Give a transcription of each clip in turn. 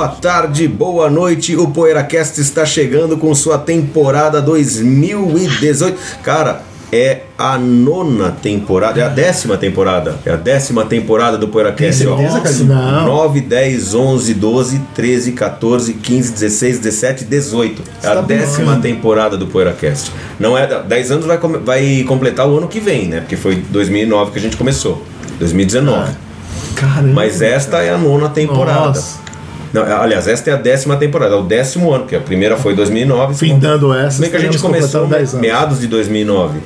boa tarde, boa noite. O PoeiraCast está chegando com sua temporada 2018. Cara, é a nona temporada, é a décima temporada. É a décima temporada do PoeiraCast. Tem certeza. Cadinho? Não. 9, 10, 11, 12, 13, 14, 15, 16, 17, 18. É a tá décima temporada do PoeiraCast. Não é, 10 anos vai, vai completar o ano que vem, né? Porque foi 2009 que a gente começou. 2019. Caramba. Mas esta é a nona temporada. Nossa. Não, aliás, esta é a décima temporada, é o décimo ano, porque a primeira foi 2009. Findando essa. Como é que a gente começou? completando 10 anos. Meados de 2009.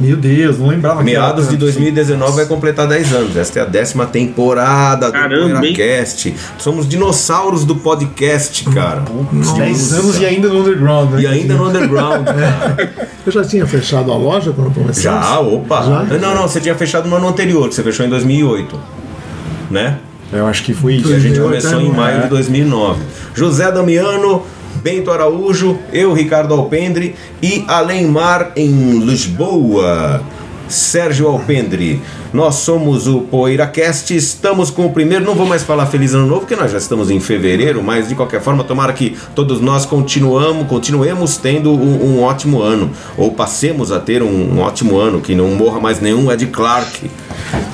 Meu Deus, não lembrava Meados de tanto. 2019 vai completar 10 anos. Esta é a décima temporada do Caramba. Somos dinossauros do podcast, cara. 10 anos e ainda no underground, né? E ainda no underground. Eu já tinha fechado a loja quando começamos? Já, opa. Já? Não, não, você tinha fechado no ano anterior, que você fechou em 2008. Né? Eu acho que foi isso. a gente 2008 começou em maio de 2009. José Damiano, Bento Araújo, eu, Ricardo Alpendre e Alemar em Lisboa. Sérgio Alpendre, nós somos o PoeiraCast, estamos com o primeiro, não vou mais falar Feliz Ano Novo, porque nós já estamos em fevereiro, mas de qualquer forma, tomara que todos nós continuamos, continuemos tendo um, um ótimo ano, ou passemos a ter um, um ótimo ano, que não morra mais nenhum Ed Clark,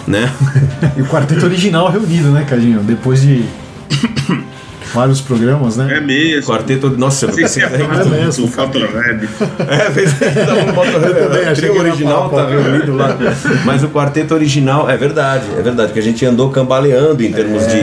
né? E o quarteto original reunido, né, Cadinho? Depois de vários programas, né? É mesmo. Quarteto, nossa, eu que pensei falar É do- mesmo, do Photorhead. É, fez tá bom, bota também o trio que era original tá reunido lá. Mas o quarteto original, é verdade, é verdade, que a gente andou cambaleando em termos de.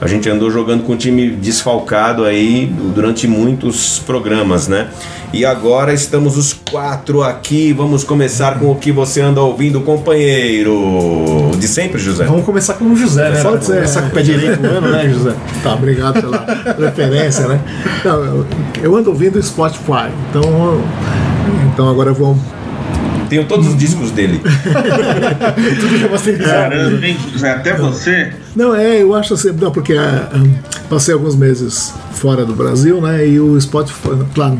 A gente andou jogando com o time desfalcado aí durante muitos programas, né? E agora estamos os quatro aqui. Vamos começar com o que você anda ouvindo, companheiro. De sempre, José? Vamos começar com o José, né? Ser. Começar com o pé direito né, José? Tá, obrigado pela referência, né? Não, eu, eu ando ouvindo o Spotify, então, então agora eu vou. Tenho todos os discos dele. Tudo que você quiser. Caramba? Zé, Até você? Não, é, eu acho assim, não, porque ah, ah, passei alguns meses fora do Brasil, né? E o Spotify, claro,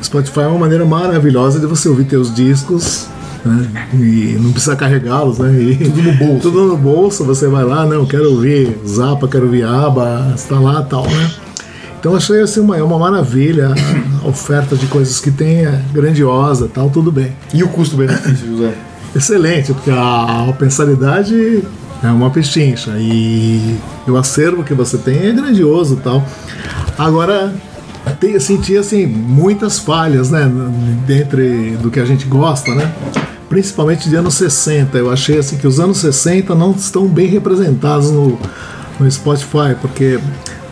Spotify é uma maneira maravilhosa de você ouvir teus discos. Né? E não precisa carregá-los, né? E tudo no bolso. Tudo no bolso, você vai lá, não, quero ouvir Zapa, quero ouvir Aba, está lá tal, né? Então achei assim uma, é uma maravilha a oferta de coisas que tem é grandiosa, tal, tudo bem. E o custo-benefício, José? Excelente, porque a, a mensalidade é uma pechincha e o acervo que você tem é grandioso e tal. Agora, tem, eu senti assim, muitas falhas, né, dentre do que a gente gosta, né? Principalmente de anos 60. Eu achei assim que os anos 60 não estão bem representados no, no Spotify, porque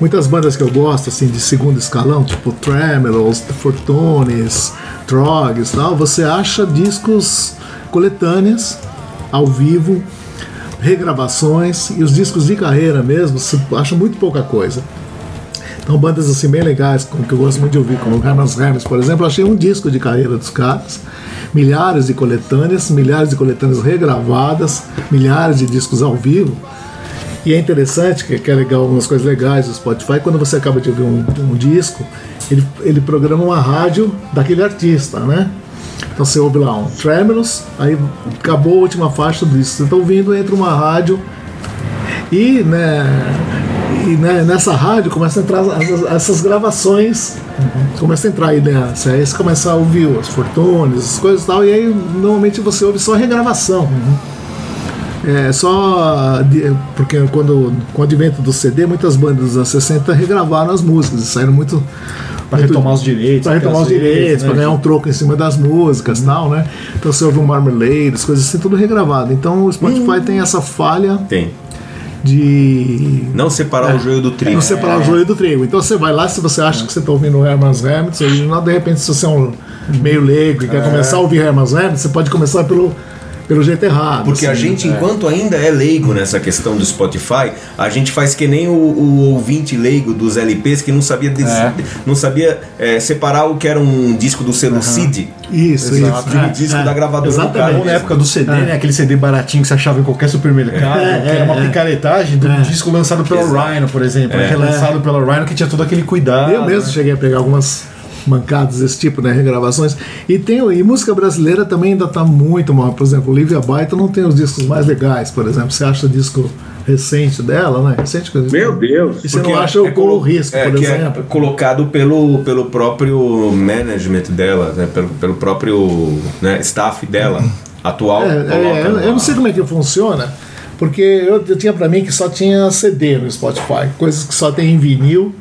muitas bandas que eu gosto, assim, de segundo escalão, tipo Tremelos, Fortunes, Trogs tal, você acha discos coletâneas, ao vivo, regravações, e os discos de carreira mesmo, você acha muito pouca coisa. Então bandas assim bem legais, que eu gosto muito de ouvir, como Herman's Hermes, por exemplo, achei um disco de carreira dos caras, milhares de coletâneas, milhares de coletâneas regravadas, milhares de discos ao vivo. E é interessante, que, é legal, algumas coisas legais do Spotify, quando você acaba de ouvir um, um disco, ele, ele programa uma rádio daquele artista, né? Então você ouve lá um Tremulous, aí acabou a última faixa do disco. Você está ouvindo, entra uma rádio e, né, e né, nessa rádio começa a entrar essas, essas gravações. Começa a entrar aí, né? Aí você começa a ouvir as fortunes, as coisas e tal, e aí normalmente você ouve só regravação. É só. de- Porque quando, com o advento do CD, muitas bandas dos anos 60 regravaram as músicas e saíram muito. Muito- retomar os direitos. Pra retomar os direitos, né, pra ganhar um troco em cima das músicas e tal, né? Então você ouve um Marmalade, as coisas assim, tudo regravado. Então o Spotify tem essa falha Tem. de Não separar o joio do trigo. não separar o joio do trigo. Então você vai lá, se você acha que você está ouvindo o Herman's Hermits original, de repente, se você é um meio leigo e quer começar a ouvir Herman's Hermits, você pode começar pelo, pelo jeito errado. Porque a assim. gente, enquanto ainda é leigo nessa questão do Spotify, a gente faz que nem o, o ouvinte leigo dos LPs que não sabia, des- É. não sabia é, separar o que era um disco do selo CD Isso, Exato. isso. de um disco da gravadora do. Exatamente. Na época do CD, né? Aquele CD baratinho que você achava em qualquer supermercado, É, que era uma é, é. picaretagem de um disco lançado pela Exato. Rhino, por exemplo. É. Relançado pela Rhino, que tinha todo aquele cuidado. Eu mesmo né? cheguei a pegar algumas mancadas desse tipo, né, regravações. E tem e música brasileira também ainda está muito mal. Por exemplo, Olivia Baita não tem os discos mais legais, por exemplo. Você acha disco recente dela, né? Recente eu- Meu Deus. E você não acha o é Colo colo- Risco, é, por que é exemplo? colocado pelo, pelo próprio management dela, né, pelo, pelo próprio né, staff dela atual. É, é, eu, eu não sei como é que funciona, porque eu, eu tinha pra mim que só tinha CD no Spotify, coisas que só tem em vinil,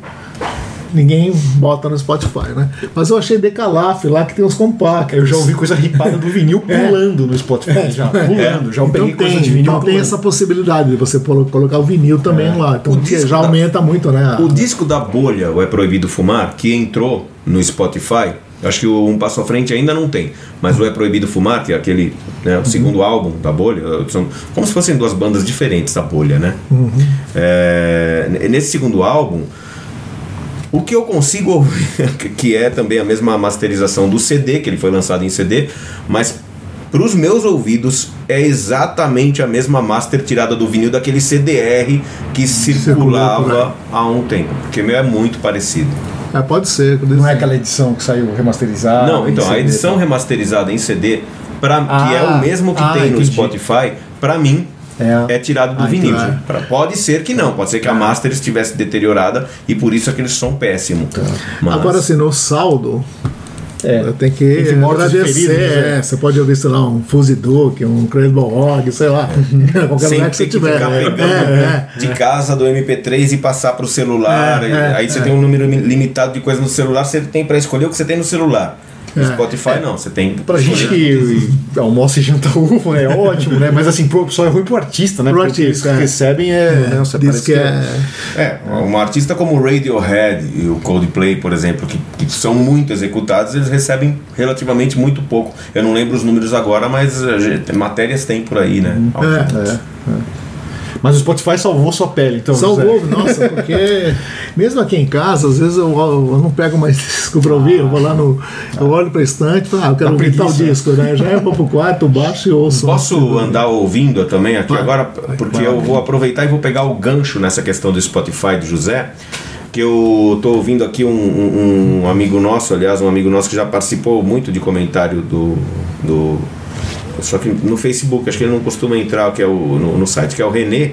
ninguém bota no Spotify, né? Mas eu achei Decalaf lá que tem uns compactos. Eu já ouvi coisa ripada do vinil pulando no Spotify. Já, pulando. Já Então tem, de vinil então tem essa possibilidade de você colocar o vinil também lá. Então já da- aumenta muito, né? O disco da bolha, o É Proibido Fumar, que entrou no Spotify, acho que o Um Passo à Frente ainda não tem, mas o É Proibido Fumar, que é aquele, né, o segundo álbum da bolha, são como se fossem duas bandas diferentes da bolha, né? É, n- nesse segundo álbum, o que eu consigo ouvir, que é também a mesma masterização do CD, que ele foi lançado em CD, mas para os meus ouvidos é exatamente a mesma master tirada do vinil daquele CDR que circulava há um tempo, porque meu é muito parecido. É, pode ser. Não é aquela edição que saiu remasterizada. Não, então em a CD, edição tá? remasterizada em CD, pra, que Ah, é o mesmo que ah, tem no entendi. Spotify, para mim É. é tirado do Ah, vinil. então é. Pra- Pode ser que não, pode ser que a master estivesse deteriorada e por isso aquele som péssimo. Mas- Agora, assim, no saldo, É. tem que Entre mortos agradecer. feridos, é, né? Você pode ouvir, sei lá, um Fuzzy Duke, um Credible Org, sei lá. Qualquer sem lugar que você que tiver. ficar É, é, é. de casa do MP3 e passar pro celular. É, é, aí você é. tem um número mi- limitado de coisas no celular, você tem para escolher o que você tem no celular. No É. Spotify não, você tem. Pra gente que almoça e janta uva é ótimo, né? Mas assim, pro- só é ruim pro artista, né? Pro Porque artista, que é. eles recebem é. né, você Diz parece que é. É, um artista como o Radiohead e o Coldplay, por exemplo, que, que são muito executados, eles recebem relativamente muito pouco. Eu não lembro os números agora, mas gente- matérias tem por aí, né? É. É, é. Mas o Spotify salvou sua pele, então. Salvou, José. nossa, porque mesmo aqui em casa, às vezes eu, eu não pego mais disco pra ouvir, eu vou lá no. Eu olho pra estante e falo, ah, eu quero ouvir tal disco, né? Já eu vou pro quarto, baixo e ouço. Posso andar ouvindo também aqui Vai. agora, porque eu vou aproveitar e vou pegar o gancho nessa questão do Spotify do José, que eu tô ouvindo aqui um, um- um amigo nosso, aliás, um amigo nosso que já participou muito de comentário do, do só que no Facebook, acho que ele não costuma entrar, que é o, no, no site, que é o Renê.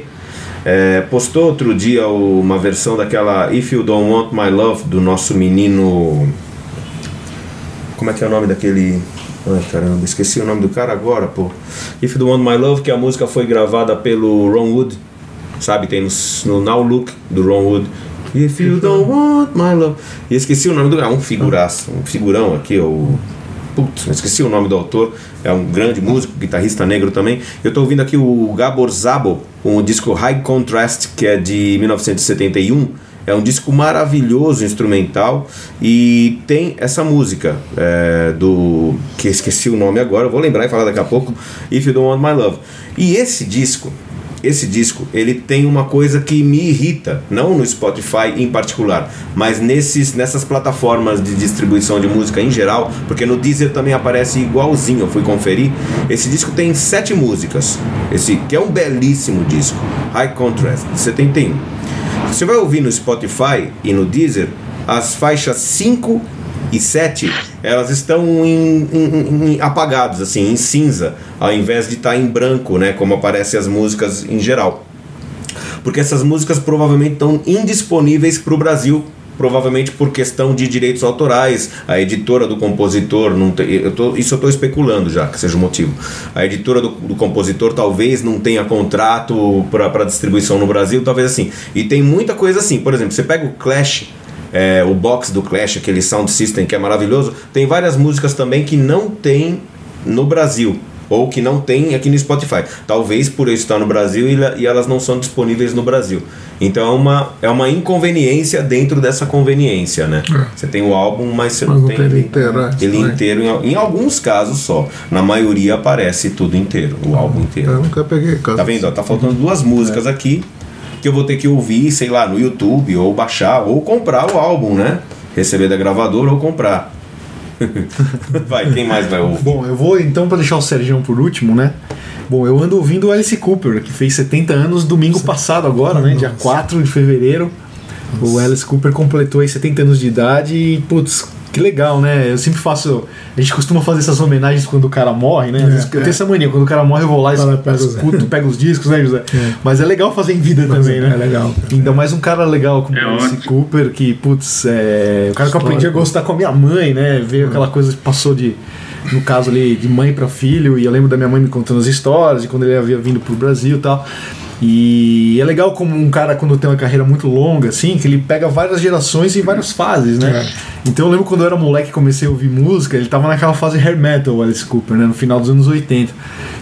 é, postou outro dia uma versão daquela If You Don't Want My Love do nosso menino. Como é que é o nome daquele. Ai caramba, esqueci o nome do cara agora, pô. If You Don't Want My Love, que a música foi gravada pelo Ron Wood, sabe? Tem no, no Now Look do Ron Wood. If You Don't Want My Love. E esqueci o nome do. É um figuraço, um figurão aqui, o. Putz, esqueci o nome do autor, é um grande músico, guitarrista negro também. Eu estou ouvindo aqui o Gabor Zabo, com o disco High Contrast, que é de 1971. É um disco maravilhoso, instrumental, e tem essa música é, do. que esqueci o nome agora, vou lembrar e falar daqui a pouco, If You Don't Want My Love. E esse disco, esse disco, ele tem uma coisa que me irrita, não no Spotify em particular, mas nesses, nessas plataformas de distribuição de música em geral, porque no Deezer também aparece igualzinho, eu fui conferir. Esse disco tem sete músicas, esse que é um belíssimo disco, High Contrast, de 71. Você vai ouvir no Spotify e no Deezer as faixas 5 e 7, elas estão em, em- em- apagados, assim, em cinza, ao invés de estar em branco, né, como aparecem as músicas em geral. Porque essas músicas provavelmente estão indisponíveis para o Brasil, provavelmente por questão de direitos autorais. A editora do compositor não tem, eu tô, isso eu estou especulando já, que seja o motivo. A editora do, do compositor talvez não tenha contrato para distribuição no Brasil, talvez assim. E tem muita coisa assim. Por exemplo, você pega o Clash é, o box do Clash, aquele sound system que é maravilhoso, tem várias músicas também que não tem no Brasil. ou que não tem aqui no Spotify. Talvez por eu estar no Brasil e, la- elas não são disponíveis no Brasil. Então é uma, é uma inconveniência dentro dessa conveniência, né? Você tem o álbum, mas você Mas não tem ele inteiro, é. ele inteiro em, em alguns casos só. Na maioria aparece tudo inteiro, o álbum inteiro. Eu nunca peguei caso. Tá vendo? ó? Tá faltando duas músicas aqui que eu vou ter que ouvir, sei lá, no YouTube, ou baixar, ou comprar o álbum, né? Receber da gravadora ou comprar. vai, quem mais vai ouvir? Bom, eu vou então para deixar o Sergião por último, né? Bom, eu ando ouvindo o Alice Cooper, que fez 70 anos domingo passado agora, né? Dia 4 de fevereiro. O Alice Cooper completou aí 70 anos de idade e, putz, que legal, né? Eu sempre faço. A gente costuma fazer essas homenagens quando o cara morre, né? Vezes eu tenho essa mania, quando o cara morre eu vou lá e escuto, pego os discos, né, José? Mas é legal fazer em vida também, né? é legal. Ainda mais um cara legal como É o Alice ótimo. Cooper, que, putz, é. O cara que eu aprendi a gostar com a minha mãe, né? Ver aquela coisa que passou de. No caso ali, de mãe para filho, e eu lembro da minha mãe me contando as histórias, de quando ele havia vindo pro Brasil e tal. E é legal como um cara, quando tem uma carreira muito longa, assim, que ele pega várias gerações e várias fases, né? Então eu lembro quando eu era moleque e comecei a ouvir música, ele tava naquela fase hair metal, Alice Cooper, né? No final dos anos 80.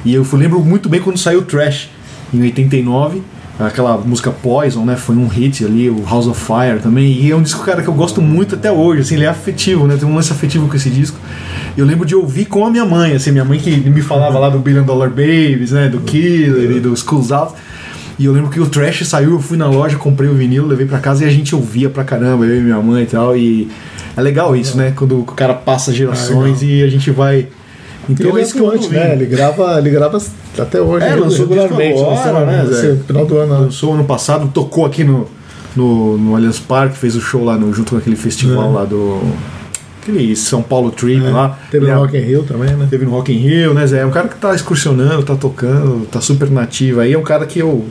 E eu lembro muito bem quando saiu o Trash, em 89 aquela música Poison, né? Foi um hit ali, o House of Fire também. E é um disco, cara, que eu gosto muito até hoje, assim, ele é afetivo, né? Tem um lance afetivo com esse disco. Eu lembro de ouvir com a minha mãe, assim, minha mãe que me falava lá do Billion Dollar Babies, né? Do Killer e do Schools Out. E eu lembro que o Trash saiu, eu fui na loja, comprei o vinil, levei pra casa e a gente ouvia pra caramba, eu e minha mãe e tal. E é legal isso, né? Quando o cara passa gerações e a gente vai. Então Ele é é isso que eu ando atuante, né? Ele grava, ele grava até hoje. É, lançou regularmente. agora, né, Zé? esse final do ano. né? Lançou ano passado, tocou aqui no, no, no Allianz Parque, fez o show lá no, junto com aquele festival É. lá do. Aquele São Paulo Trip lá. Teve Ele no é- Rock in Rio também, né? Teve no Rock in Rio, né, Zé? É um cara que tá excursionando, tá tocando, tá super nativo. Aí é um cara que eu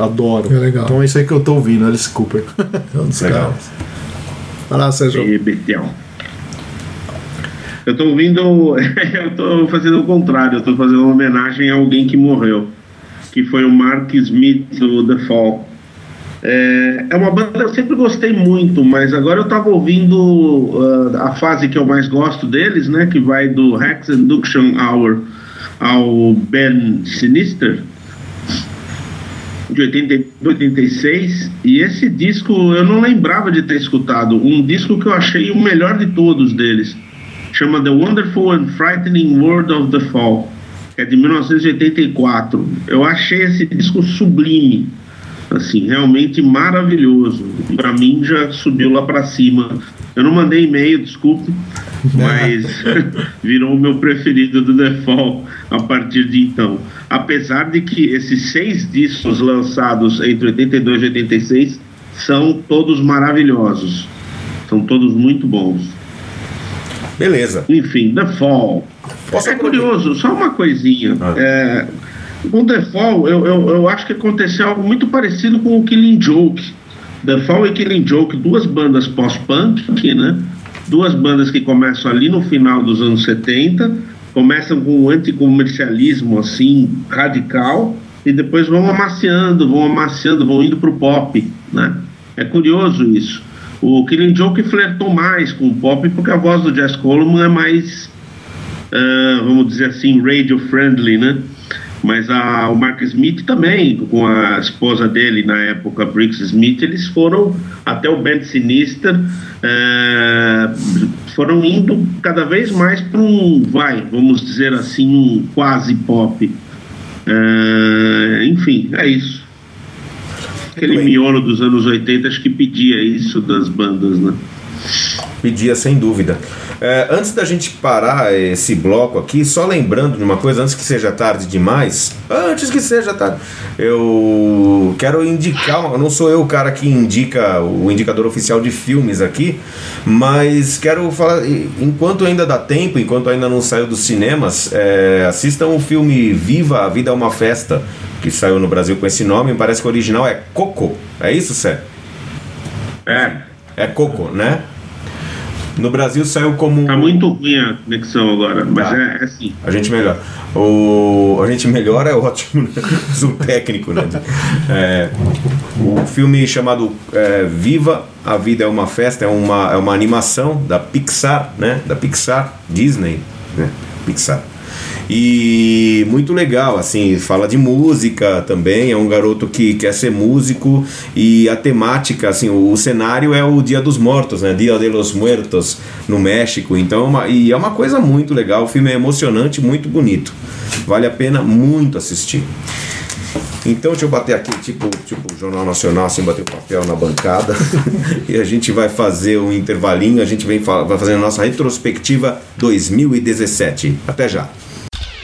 adoro. É legal. Então é isso aí que eu tô ouvindo, Alice Cooper. É um dos Legal. caras. Vai lá, Sérgio. E. Eu tô ouvindo. eu tô fazendo o contrário, eu tô fazendo uma homenagem a alguém que morreu. Que foi o Mark Smith do The Fall. É, é uma banda que eu sempre gostei muito, mas agora eu tava ouvindo ah, a fase que eu mais gosto deles, né? Que vai do Hex Induction Hour ao Ben Sinister de 80, 86 e esse disco eu não lembrava de ter escutado um disco que eu achei o melhor de todos deles chama The Wonderful and Frightening World of the Fall que é de 1984 eu achei esse disco sublime assim realmente maravilhoso. Para mim já subiu lá para cima. Eu não mandei e-mail desculpe mas virou o meu preferido do The Fall a partir de então. Apesar de que esses seis discos lançados entre 82 e 86 são todos maravilhosos, são todos muito bons. Beleza. Enfim, The Fall. Posso é curioso, só uma coisinha. Ah. É, com The Fall, eu, eu, eu acho que aconteceu algo muito parecido com o Killing Joke. The Fall e Killing Joke, duas bandas pós-punk, né? Duas bandas que começam ali no final dos anos 70, começam com um anticomercialismo assim, radical, e depois vão amaciando, vão amaciando, vão indo pro pop, né? É curioso isso. O Killing Joke flertou mais com o pop porque a voz do Jazz Coleman é mais ah, vamos dizer assim, radio friendly, né? Mas a, o Mark Smith também, com a esposa dele na época, Briggs Smith, eles foram até o Band Sinister, eh, foram indo cada vez mais para um, vai, vamos dizer assim, um quase pop. Eh, enfim, é isso. Aquele bem. miolo dos anos 80 acho que pedia isso das bandas, né? Pedia sem dúvida. É, antes da gente parar esse bloco aqui, só lembrando de uma coisa, antes que seja tarde demais, antes que seja tarde, eu quero indicar, não sou eu o cara que indica o indicador oficial de filmes aqui, mas quero falar, enquanto ainda dá tempo, enquanto ainda não saiu dos cinemas, é, assistam o filme Viva, a Vida é uma Festa, que saiu no Brasil com esse nome, parece que o original é Coco, é isso, Sé? É, É Coco, né? No Brasil saiu como. tá muito ruim a conexão agora, mas Tá. é, é assim. A gente melhora. O... A gente melhora é ótimo, né? Zoom técnico, né? É, o filme chamado é, Viva, a Vida é uma Festa, é uma, é uma animação da Pixar, né? Da Pixar, Disney, né? Pixar. E muito legal, assim, fala de música também, é um garoto que quer ser músico e a temática, assim, o, o cenário é o Dia dos Mortos, né? Dia de los Muertos no México. Então, é uma- e é uma coisa muito legal, o filme é emocionante, muito bonito. Vale a pena muito assistir. Então deixa eu bater aqui, tipo, tipo Jornal Nacional, assim, bater o papel na bancada. e a gente vai fazer um intervalinho, a gente vem vai fazer a nossa retrospectiva 2017. Até já.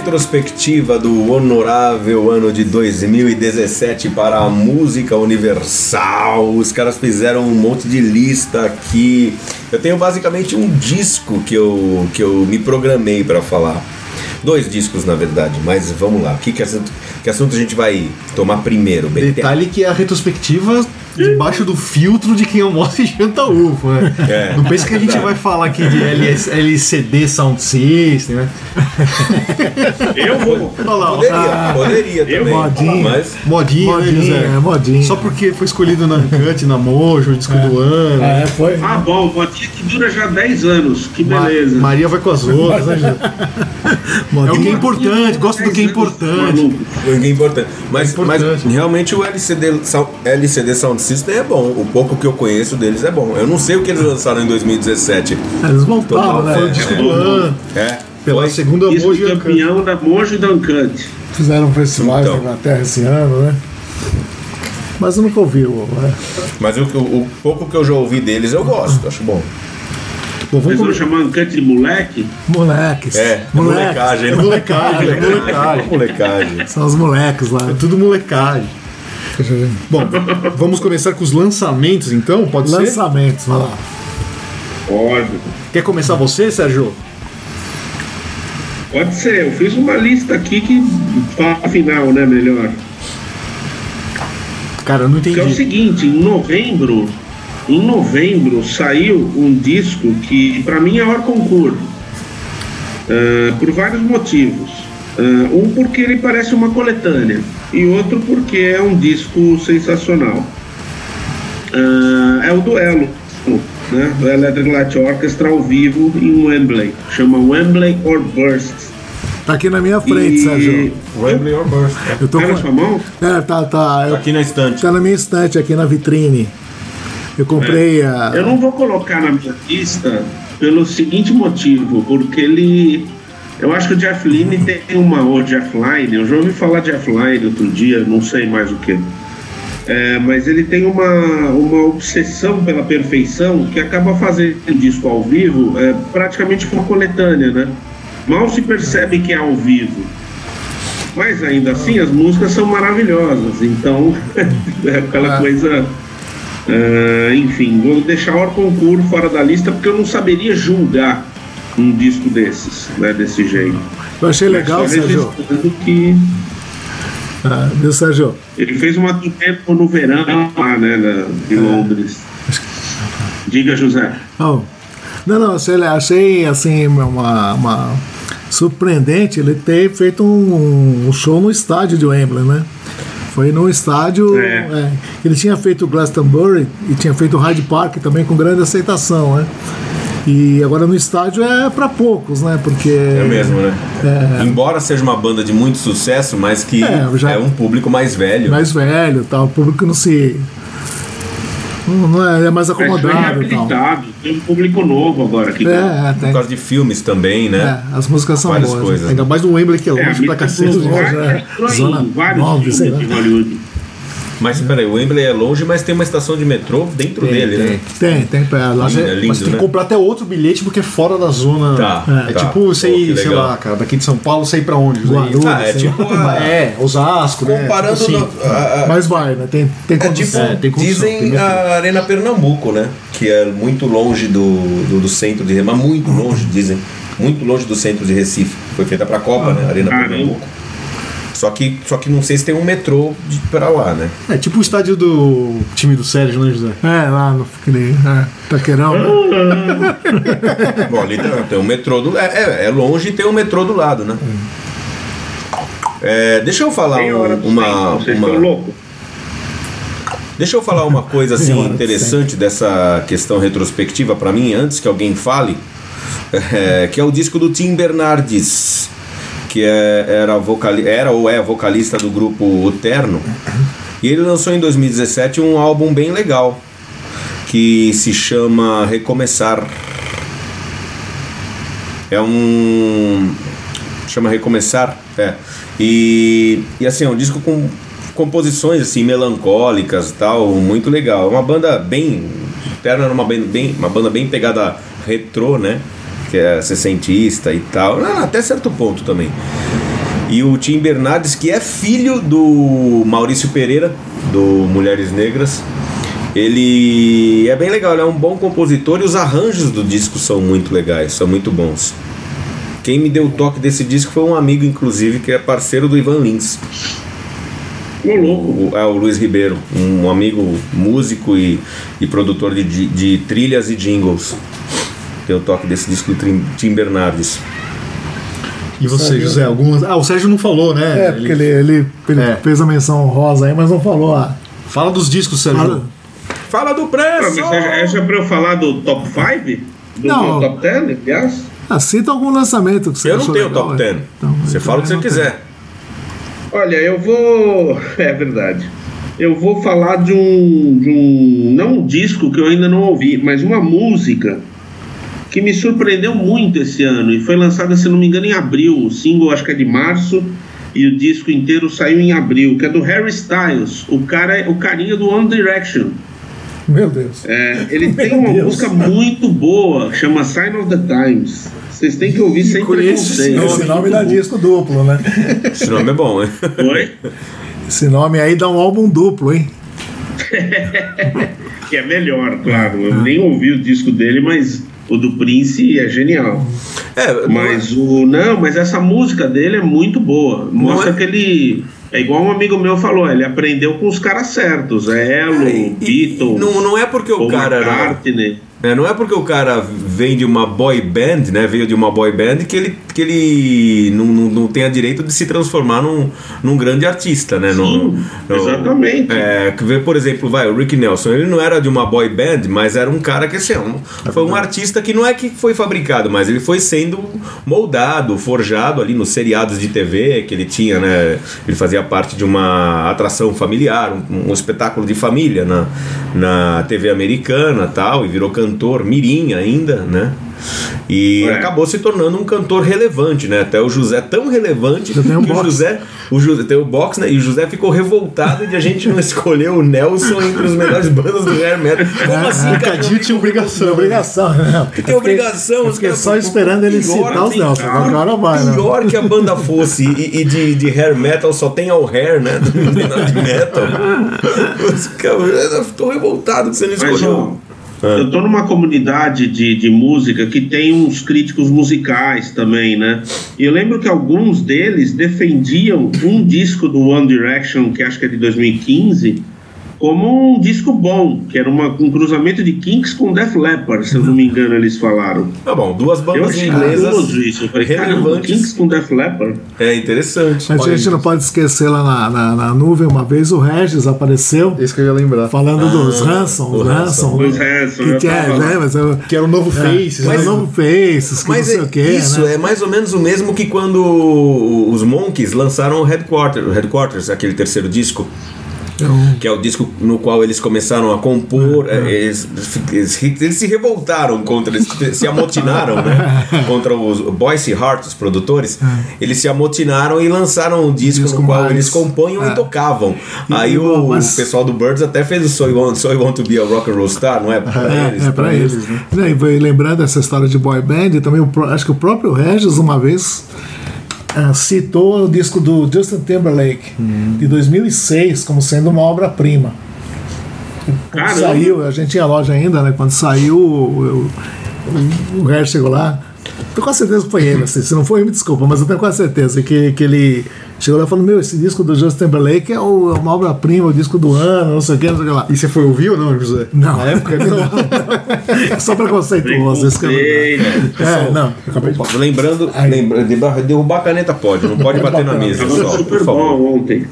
Retrospectiva do honorável ano de 2017 para a música universal. Os caras fizeram um monte de lista aqui. Eu tenho basicamente um disco que eu, que eu me programei para falar. Dois discos, na verdade, mas vamos lá. Que, que, assunto, que assunto a gente vai tomar primeiro? Detalhe que a retrospectiva debaixo do filtro de quem almoça e janta UFO, né? É, Não pensa que a gente vai falar aqui de LS, LCD Sound System, né? Eu vou. Olha lá. Poderia, poderia também. modinha. Mas modinha, né, Modinha, José? é modinha. Só porque foi escolhido na Uncut, na Mojo, o disco do ano. É, foi. Ah, bom, botinha que dura já 10 anos. Que Ma- beleza. Maria vai com as outras, né, José? É o que é importante, gosto do que é importante. Maluco. Foi é importante. Mas, É importante. mas realmente o LCD, Sound- LCD Sound System é bom. O pouco que eu conheço deles é bom. Eu não sei o que eles lançaram em 2017. Eles voltaram, Foi né? o Disco É do ano, É. pela Foi? segunda Mojo Uncut. campeão da Mojo e da Uncut. Fizeram festivais Então. na Inglaterra esse ano, né? Mas eu nunca ouvi o. Né? Mas o, o- o pouco que eu já ouvi deles eu gosto, acho bom. Bom, Vocês vão chamar Uncut de moleque? Moleques. É, é moleques. molecagem, né? Molecagem, é molecagem. molecagem. São os moleques lá. É tudo molecagem. Bom, vamos começar com os lançamentos então? Pode ser? Lançamentos, vai lá. Pode. Quer começar você, Sérgio? Pode ser. Eu fiz uma lista aqui que fala final, né? Melhor. Cara, eu não Que é o entendi. seguinte, em novembro, em novembro saiu um disco que para mim é hors concurso. Ah, por vários motivos. Ah, um porque ele parece uma coletânea e outro porque é um disco sensacional. Ah, é o duelo, né? Do Electric Light Orchestra ao vivo em Wembley. Chama Wembley or Burst. Tá aqui na minha frente, E- Sérgio. Wembley or Burst. Eu tô Tá na com. sua mão? É, tá, tá. Eu, Aqui na estante. tá na minha estante aqui na vitrine. Eu comprei a. Eu não vou colocar na minha lista pelo seguinte motivo, porque ele. Eu acho que o Jeff Lynne tem uma. Ou Jeff Lynne, eu já ouvi falar de Jeff Lynne outro dia, não sei mais o que. É, mas ele tem uma, uma obsessão pela perfeição que acaba fazendo o disco ao vivo é, praticamente uma coletânea, né? Mal se percebe que é ao vivo. Mas ainda assim as músicas são maravilhosas, então é aquela coisa. Ah, enfim, vou deixar o concurso fora da lista porque eu não saberia julgar um disco desses, né, desse jeito. Eu achei legal, Sérgio. que Ah, viu, Sérgio? ele fez uma turnê no verão lá, né, na, em Londres. Diga, José. Não, não, não achei, achei assim, uma, uma surpreendente ele ter feito um, um show no estádio de Wembley, né? Foi no estádio. É. é, ele tinha feito o Glastonbury e tinha feito o Hyde Park também com grande aceitação, né? E agora no estádio é para poucos, né? Porque. É mesmo, né? Embora seja uma banda de muito sucesso, mas que É, já- é um público mais velho. mais velho tal, o público não se. Não, não é, é mais acomodado e tal. Tem um público novo agora aqui. É, Por tem. causa de filmes também, né? É, as músicas são Várias boas. coisas. Ainda mais no Wembley que é É, a longe pra Midnight cacete. Né? em Zona vários nove, sei filmes lá. de Hollywood. Mas peraí, o Wembley é longe, mas tem uma estação de metrô dentro Tem, dele, tem. né? Tem, tem pra lá. Mas, É é, lindo, mas tem né? que comprar até outro bilhete porque é fora da zona. Tá, É, tá. tipo, sei, lá, cara, daqui de São Paulo, sei pra onde. Guarulhos, Ah, é sei lá. tipo. a- É, Osasco, né? Comparando. Tipo assim. no- a- a- Mas vai, né? Tem, tem É tipo, condição. É, tem condição, dizem a Arena Pernambuco, né? Que é muito longe do, do, do centro de mas muito longe, dizem. Muito longe do centro de Recife. Foi feita pra Copa, né? Arena. Pernambuco. Só que, só que não sei se tem um metrô de, pra lá, né? É tipo o estádio do time do Sérgio, né, José? É, lá no aquele, é, Taquerão, né? Bom, ali tem, tem um metrô do. É, é, é longe e tem um metrô do lado, né? É, deixa eu falar um- uma. Vocês uma estão loucos? Deixa eu falar uma coisa assim interessante dessa questão retrospectiva pra mim, antes que alguém fale, é, que é o disco do Tim Bernardes, que é- era, vocali era ou é vocalista do grupo Terno. E ele lançou em 2017 um álbum bem legal, que se chama Recomeçar. É um. Chama Recomeçar. É. E, e assim, é um disco com composições assim melancólicas tal, muito legal. É uma banda bem. Terno era uma bem, uma banda bem pegada retrô, né? Que é sessentista e tal. Ah, Até certo ponto também. E o Tim Bernardes, que é filho do Maurício Pereira, do Mulheres Negras. Ele é bem legal, ele é um bom compositor e os arranjos do disco são muito legais, são muito bons. Quem me deu o toque desse disco foi um amigo, inclusive, que é parceiro do Ivan Lins. Louco. O, é o Luiz Ribeiro, um amigo músico e, e produtor de, de, de trilhas e jingles. Deu o toque desse disco do Tim- Bernardes. E você, José? Algumas... Ah, o Sérgio não falou, né? É, porque ele, ele, ele É. fez a menção rosa aí, mas não falou a. Fala dos discos, Sérgio. Fala- Fala do Ah, preço! é, é já pra eu falar do top 5? Do Não. top 10, aliás? Ah, cita algum lançamento que você Eu não tenho legal, top é. 10. Então, Você então fala o que você não tem. quiser. Olha, eu vou. É verdade. Eu vou falar de um, de um. Não um disco que eu ainda não ouvi, mas uma música que me surpreendeu muito esse ano e foi lançada, se não me engano, em abril. O single acho que é de março e o disco inteiro saiu em abril, que é do Harry Styles, o cara, o carinha do One Direction. Meu Deus. É, ele tem uma Deus. música muito boa, chama Sign of the Times. Vocês têm que ouvir sem conheço esse preconceito. Esse nome dá disco duplo, né? Esse nome é bom, hein? Oi? Esse nome aí dá um álbum duplo, hein? Que é melhor, claro. Eu nem ouvi o disco dele, mas o do Prince é genial. É, Mas o. Não, mas essa música dele é muito boa. Mostra é? que ele. É igual um amigo meu falou, ele aprendeu com os caras certos. É Elo, e- Beatles. não, não é porque o Paul cara era. É, não é porque o cara vem de uma boy band, né? Veio de uma boy band que ele, que ele não, não, não tenha direito de se transformar num, num grande artista, né? No- no- exatamente. É, que vê, por exemplo, vai, o Rick Nelson, ele não era de uma boy band, mas era um cara que assim, um- foi um artista que não é que foi fabricado, mas ele foi sendo moldado, forjado ali nos seriados de TV que ele tinha, né? Ele fazia parte de uma atração familiar, um, um espetáculo de família na, na TV americana tal, e virou cantor mirim ainda, né? E É. acabou se tornando um cantor relevante, né? Até o José é tão relevante um que o box. José, o José tem o box, né? E o José ficou revoltado de a gente não escolher o Nelson entre as melhores bandas do hair metal. Como assim, O cara? Cadinho tinha obrigação. Tem obrigação, né? Que tem obrigação, Eu os fiquei caras- só esperando ele citar os Nelson. Hora vai, né? Pior que a banda fosse e, e de, de hair metal só tem ao hair, né? De metal. Os caras- Eu tô revoltado que você não Mas, escolheu. Ó, eu tô numa comunidade de, de música que tem uns críticos musicais também, né? E eu lembro que alguns deles defendiam um disco do One Direction, que acho que é de 2015, como um disco bom, que era uma, um cruzamento de Kinks com Def Leppard, se eu não me engano, eles falaram. Tá bom, duas Eu bandas achei inglesas isso. Eu falei, relevantes. Kinks com Def Leppard? É interessante. Mas a gente não pode esquecer lá na, na, na nuvem, uma vez o Regis apareceu Esse que eu ia lembrar. falando dos Hanson, do os Hanson, Dos Hanson, que eu tava lá. né, mas eu, Que era o novo Faces, mas né? não Faces, que Mas não sei é- o que, isso né? é mais ou menos o mesmo que quando os Monkeys lançaram o Headquarters, o Headquarters aquele terceiro disco. Que é o disco no qual eles começaram a compor. é, Eles, eles, eles se revoltaram contra, eles se amotinaram, né? Contra os Boyce Hart, os produtores. Eles se amotinaram e lançaram um disco, Disco no qual mais- eles compunham é. e tocavam. E- Aí o, mas- o pessoal do Birds até fez o So You Want, so you want to Be a Rock and Roll Star, não é? Pra É, é pra eles. né? E foi lembrando essa história de boy band, também acho que o próprio Regis uma vez ah, citou o disco do Justin Timberlake de 2006 como sendo uma obra-prima. Saiu, a gente tinha loja ainda, né? Quando saiu, o, o, o Regis chegou lá. Tenho quase certeza que foi ele, assim, se não foi, me desculpa, mas eu tenho quase certeza que, que ele chegou lá e falou: Meu, esse disco do Justin Timberlake é o- é uma obra-prima, o disco do ano, não sei o que, não sei o que lá. E você foi ouvir ou não, José? Não. Na época, É só preconceituoso. Esse é verdade. Preconceito. É, não, eu acabei de Lembrando, lembra, derrubar- a caneta pode, não pode bater na mesa só, por favor. ontem.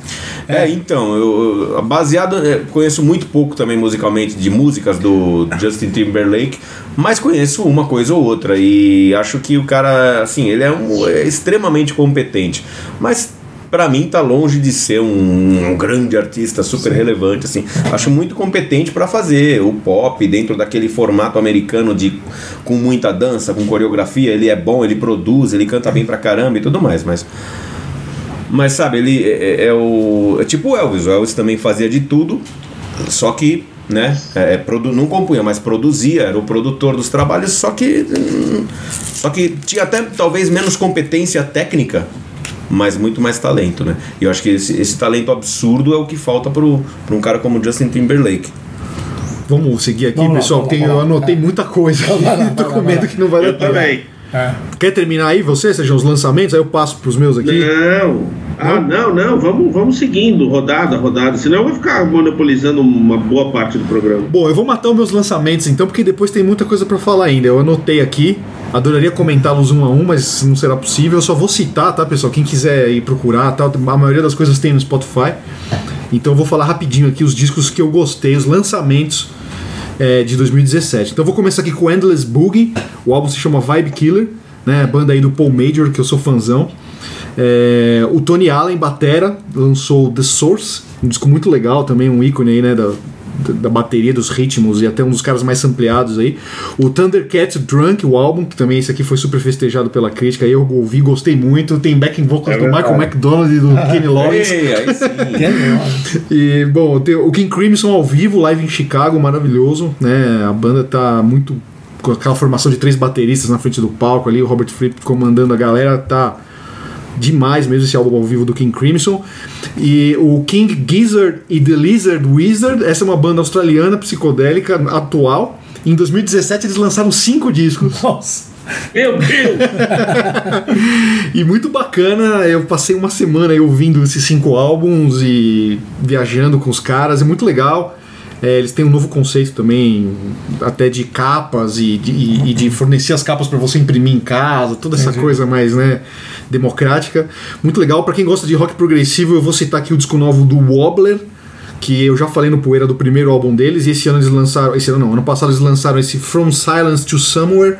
É, então, eu, eu- baseado, é, conheço muito pouco também musicalmente de músicas do Justin Timberlake, mas conheço uma coisa ou outra e acho que o cara, assim, ele é, um, é extremamente competente, mas pra mim tá longe de ser um, um grande artista super relevante, assim. Acho muito competente pra fazer o pop dentro daquele formato americano de com muita dança, com coreografia, ele é bom, ele produz, ele canta bem pra caramba e tudo mais, mas mas sabe, ele é, é- é o. É tipo o Elvis. O Elvis também fazia de tudo, só que, né? É, produ, não compunha, mas produzia, era o produtor dos trabalhos, só que. hum, Só que tinha até talvez menos competência técnica, mas muito mais talento, né? E eu acho que esse, esse talento absurdo é o que falta pro, pra um cara como Justin Timberlake. Vamos seguir aqui, Vamos lá, pessoal. vamos Tem- lá, eu lá. anotei muita coisa aqui. Lá, Tô vai com lá, medo que não vai dar Eu tempo. também. É. Quer terminar aí você, sejam os lançamentos? Aí eu passo pros meus aqui. Não. Ah, não, não. Vamos, vamos seguindo, rodada, rodada. Senão eu vou ficar monopolizando uma boa parte do programa. Bom, eu vou matar os meus lançamentos então, porque depois tem muita coisa pra falar ainda. Eu anotei aqui, adoraria comentá-los um a um, mas não será possível. Eu só vou citar, tá, pessoal? Quem quiser ir procurar, tá? a maioria das coisas tem no Spotify. Então eu vou falar rapidinho aqui os discos que eu gostei, os lançamentos é, de 2017. Então eu vou começar aqui com Endless Boogie, o álbum se chama Vibe Killer, né? A banda aí do Paul Major, que eu sou fãzão. É, o Tony Allen, batera, lançou The Source, um disco muito legal também, um ícone aí, né, da, da bateria, dos ritmos e até um dos caras mais ampliados aí. O Thundercat Drunk, o álbum, que também esse aqui foi super festejado pela crítica, eu ouvi, gostei muito. Tem backing vocals É do verdade. Michael McDonald e do Kenny Loggins. Ei, aí sim. E, bom, tem o King Crimson ao vivo, live em Chicago, maravilhoso, né? A banda tá muito. com aquela formação de três bateristas na frente do palco ali, o Robert Fripp comandando a galera, tá demais mesmo esse álbum ao vivo do King Crimson. E o King Gizzard e The Lizard Wizard, essa é uma banda australiana psicodélica atual. Em 2017 eles lançaram cinco discos. Nossa. Meu Deus! E muito bacana, eu passei uma semana aí ouvindo esses cinco álbuns e viajando com os caras, é muito legal. É, eles têm um novo conceito também, até de capas e de, e- e de fornecer as capas para você imprimir em casa, toda essa coisa mais né, democrática. Muito legal. Para quem gosta de rock progressivo, eu vou citar aqui o disco novo do Wobbler, que eu já falei no Poeira do primeiro álbum deles, e esse ano eles lançaram. Esse ano não, ano passado eles lançaram esse From Silence to Somewhere,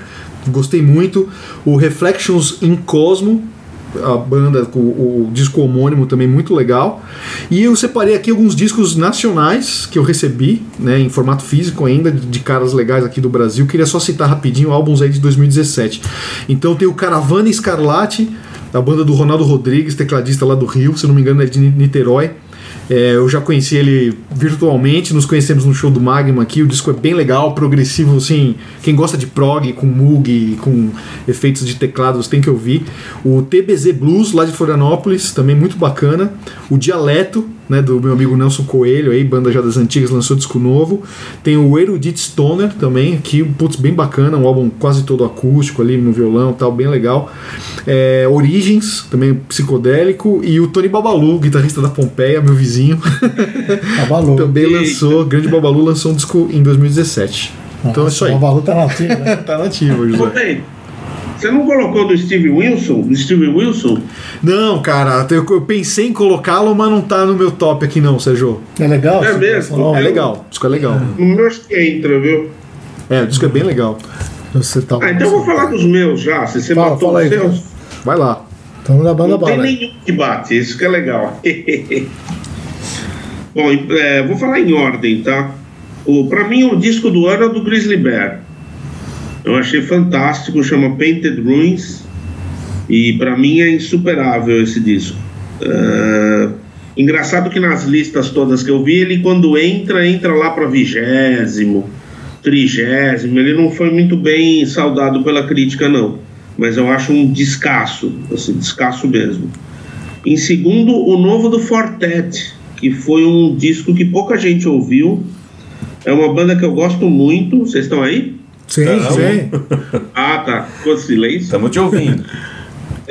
gostei muito. O Reflections in Cosmo, a banda, o, o disco homônimo também muito legal. E eu separei aqui alguns discos nacionais que eu recebi, né, em formato físico ainda, de, de caras legais aqui do Brasil. Queria só citar rapidinho álbuns aí de 2017. Então tem o Caravana Escarlate, da banda do Ronaldo Rodrigues, tecladista lá do Rio, se não me engano é de Ni- Niterói. É, eu já conheci ele virtualmente, nos conhecemos no show do Magma aqui. O disco é bem legal, progressivo, assim. Quem gosta de prog, com Moog, com efeitos de teclados, tem que ouvir. O TBZ Blues, lá de Florianópolis, também muito bacana. O Dialeto, né, do meu amigo Nelson Coelho, aí, banda já das antigas, lançou disco novo. Tem o Erudite Stoner também, aqui, putz, bem bacana, um álbum quase todo acústico ali, no violão e tal, bem legal. É, Origins, também psicodélico. E o Tony Babalu, guitarrista da Pompeia, meu vizinho. Babalu. Também lançou, Grande Babalu lançou um disco em 2017. Então é isso aí. Babalu tá nativo, né? Tá nativo, José. Você não colocou do Steve Wilson? Do Steve Wilson? Não, cara, eu, eu pensei em colocá-lo, mas não tá no meu top aqui não, Sérgio. É legal? É mesmo? som? É legal, o disco é legal. No meu acho que entra, viu? É, o disco é bem legal. Você tá... Ah, então eu vou falar dos meus já. Se você Fala, matou fala os aí, seus. Vai lá. Estamos na banda Não tem bala. nenhum que bate, isso que é legal. Bom, é, vou falar em ordem, tá? O, pra mim, o disco do ano é do Grizzly Bear. Eu achei fantástico, chama Painted Ruins. E pra mim é insuperável esse disco. É, engraçado que nas listas todas que eu vi, ele quando entra, entra lá pra vigésimo, trigésimo. Ele não foi muito bem saudado pela crítica, não. Mas eu acho um descasso, assim, descasso mesmo. Em segundo, o novo do Fortet, que foi um disco que pouca gente ouviu. É uma banda que eu gosto muito. Vocês estão aí? Sim, Não. sim. Ah, tá. Ficou silêncio. Estamos te ouvindo.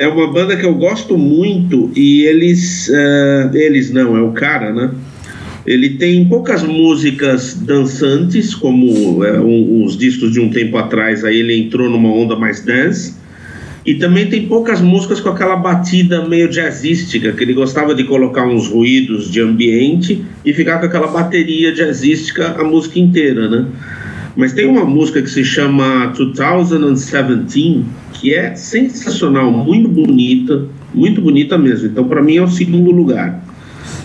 É uma banda que eu gosto muito e eles. eh, eles não, é o cara, né? Ele tem poucas músicas dançantes, como eh, um- os discos de um tempo atrás, aí ele entrou numa onda mais dance. E também tem poucas músicas com aquela batida meio jazzística, que ele gostava de colocar uns ruídos de ambiente e ficar com aquela bateria jazzística a música inteira, né? Mas tem uma música que se chama 2017, que é sensacional, muito bonita, muito bonita mesmo. Então, para mim, é o segundo lugar.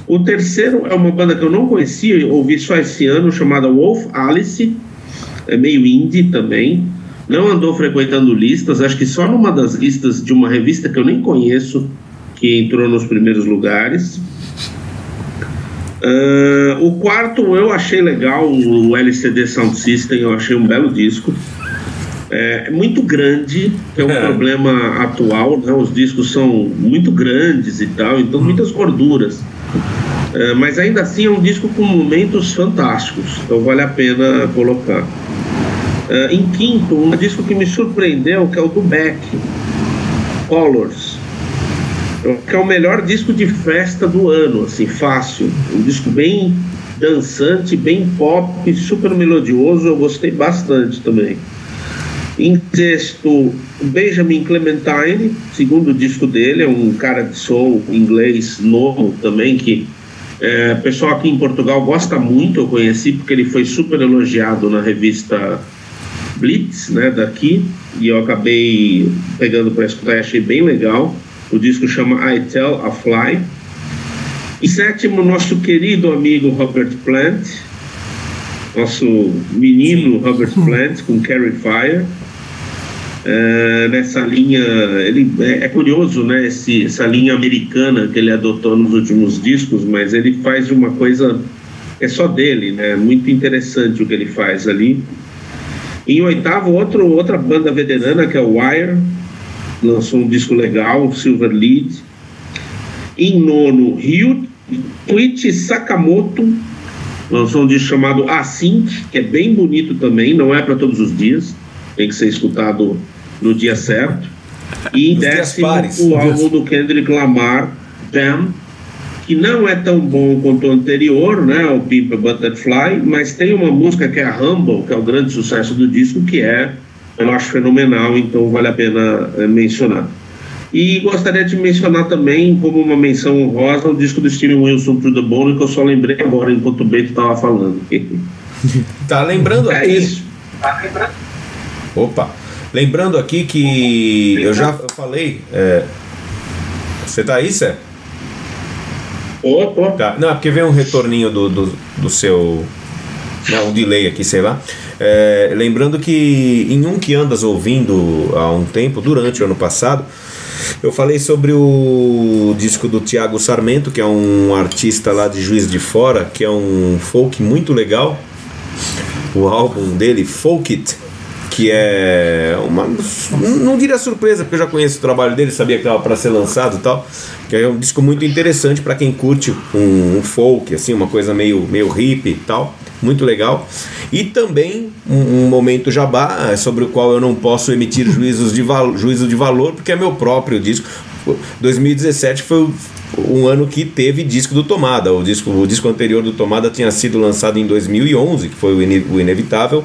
O terceiro é uma banda que eu não conhecia, ouvi só esse ano, chamada Wolf Alice, é meio indie também. Não andou frequentando listas, acho que só numa das listas de uma revista que eu nem conheço, que entrou nos primeiros lugares. Ah, o quarto eu achei legal, o LCD Sound System, eu achei um belo disco. É, é muito grande, que é um É. problema atual, né? Os discos são muito grandes e tal, então muitas gorduras. É, mas ainda assim é um disco com momentos fantásticos, então vale a pena colocar. É, em quinto, um disco que me surpreendeu, que é o do Beck, Colors. Acho que é o melhor disco de festa do ano, assim, fácil. Um disco bem dançante, bem pop, super melodioso, eu gostei bastante também. Em sexto, Benjamin Clementine, segundo disco dele, é um cara de soul inglês novo também, que é, o pessoal aqui em Portugal gosta muito, eu conheci porque ele foi super elogiado na revista Blitz, né, daqui, e eu acabei pegando para escutar e achei bem legal. O disco chama I Tell a Fly. E sétimo, nosso querido amigo Robert Plant, nosso menino Robert Plant com Carrie Fire. É, nessa linha, ele é, é curioso, né? Esse, essa linha americana que ele adotou nos últimos discos, mas ele faz uma coisa é só dele, né? Muito interessante o que ele faz ali. Em oitavo, outro, outra banda veterana que é o Wire, lançou um disco legal, Silver Lead. Em nono, Ryu Twitch Sakamoto lançou um disco chamado Async, que é bem bonito também, não é para todos os dias, tem que ser escutado no dia certo. E em décimo, o álbum do Kendrick Lamar, Damn, que não é tão bom quanto o anterior, né, o Pimp Butterfly, mas tem uma música que é a Humble, que é o grande sucesso do disco, que é, eu acho fenomenal, então vale a pena eh, mencionar. E gostaria de mencionar também, como uma menção honrosa, o disco do Steven Wilson, To The Bone, que eu só lembrei agora enquanto o Beto estava falando. Tá lembrando É aqui. isso. Opa! Lembrando aqui que eu já falei. é, Você tá aí, Sé? Tô. Tá. Não, é porque veio um retorninho do, do, do seu. Não, um delay aqui, sei lá. É, lembrando que em um que andas ouvindo há um tempo, durante o ano passado, eu falei sobre o disco do Tiago Sarmento, que é um artista lá de Juiz de Fora, que é um folk muito legal. O álbum dele, Folk It, que é uma. Não diria surpresa, porque eu já conheço o trabalho dele, sabia que estava para ser lançado e tal. Que é um disco muito interessante para quem curte um, um folk, assim, uma coisa meio, meio hippie e tal. Muito legal. E também um, um momento jabá, é, sobre o qual eu não posso emitir juízos de juízo de valor, porque é meu próprio disco. 2017 foi um ano que teve disco do Tomada. O disco, o disco anterior do Tomada tinha sido lançado em 2011, que foi o, Ine- o Inevitável.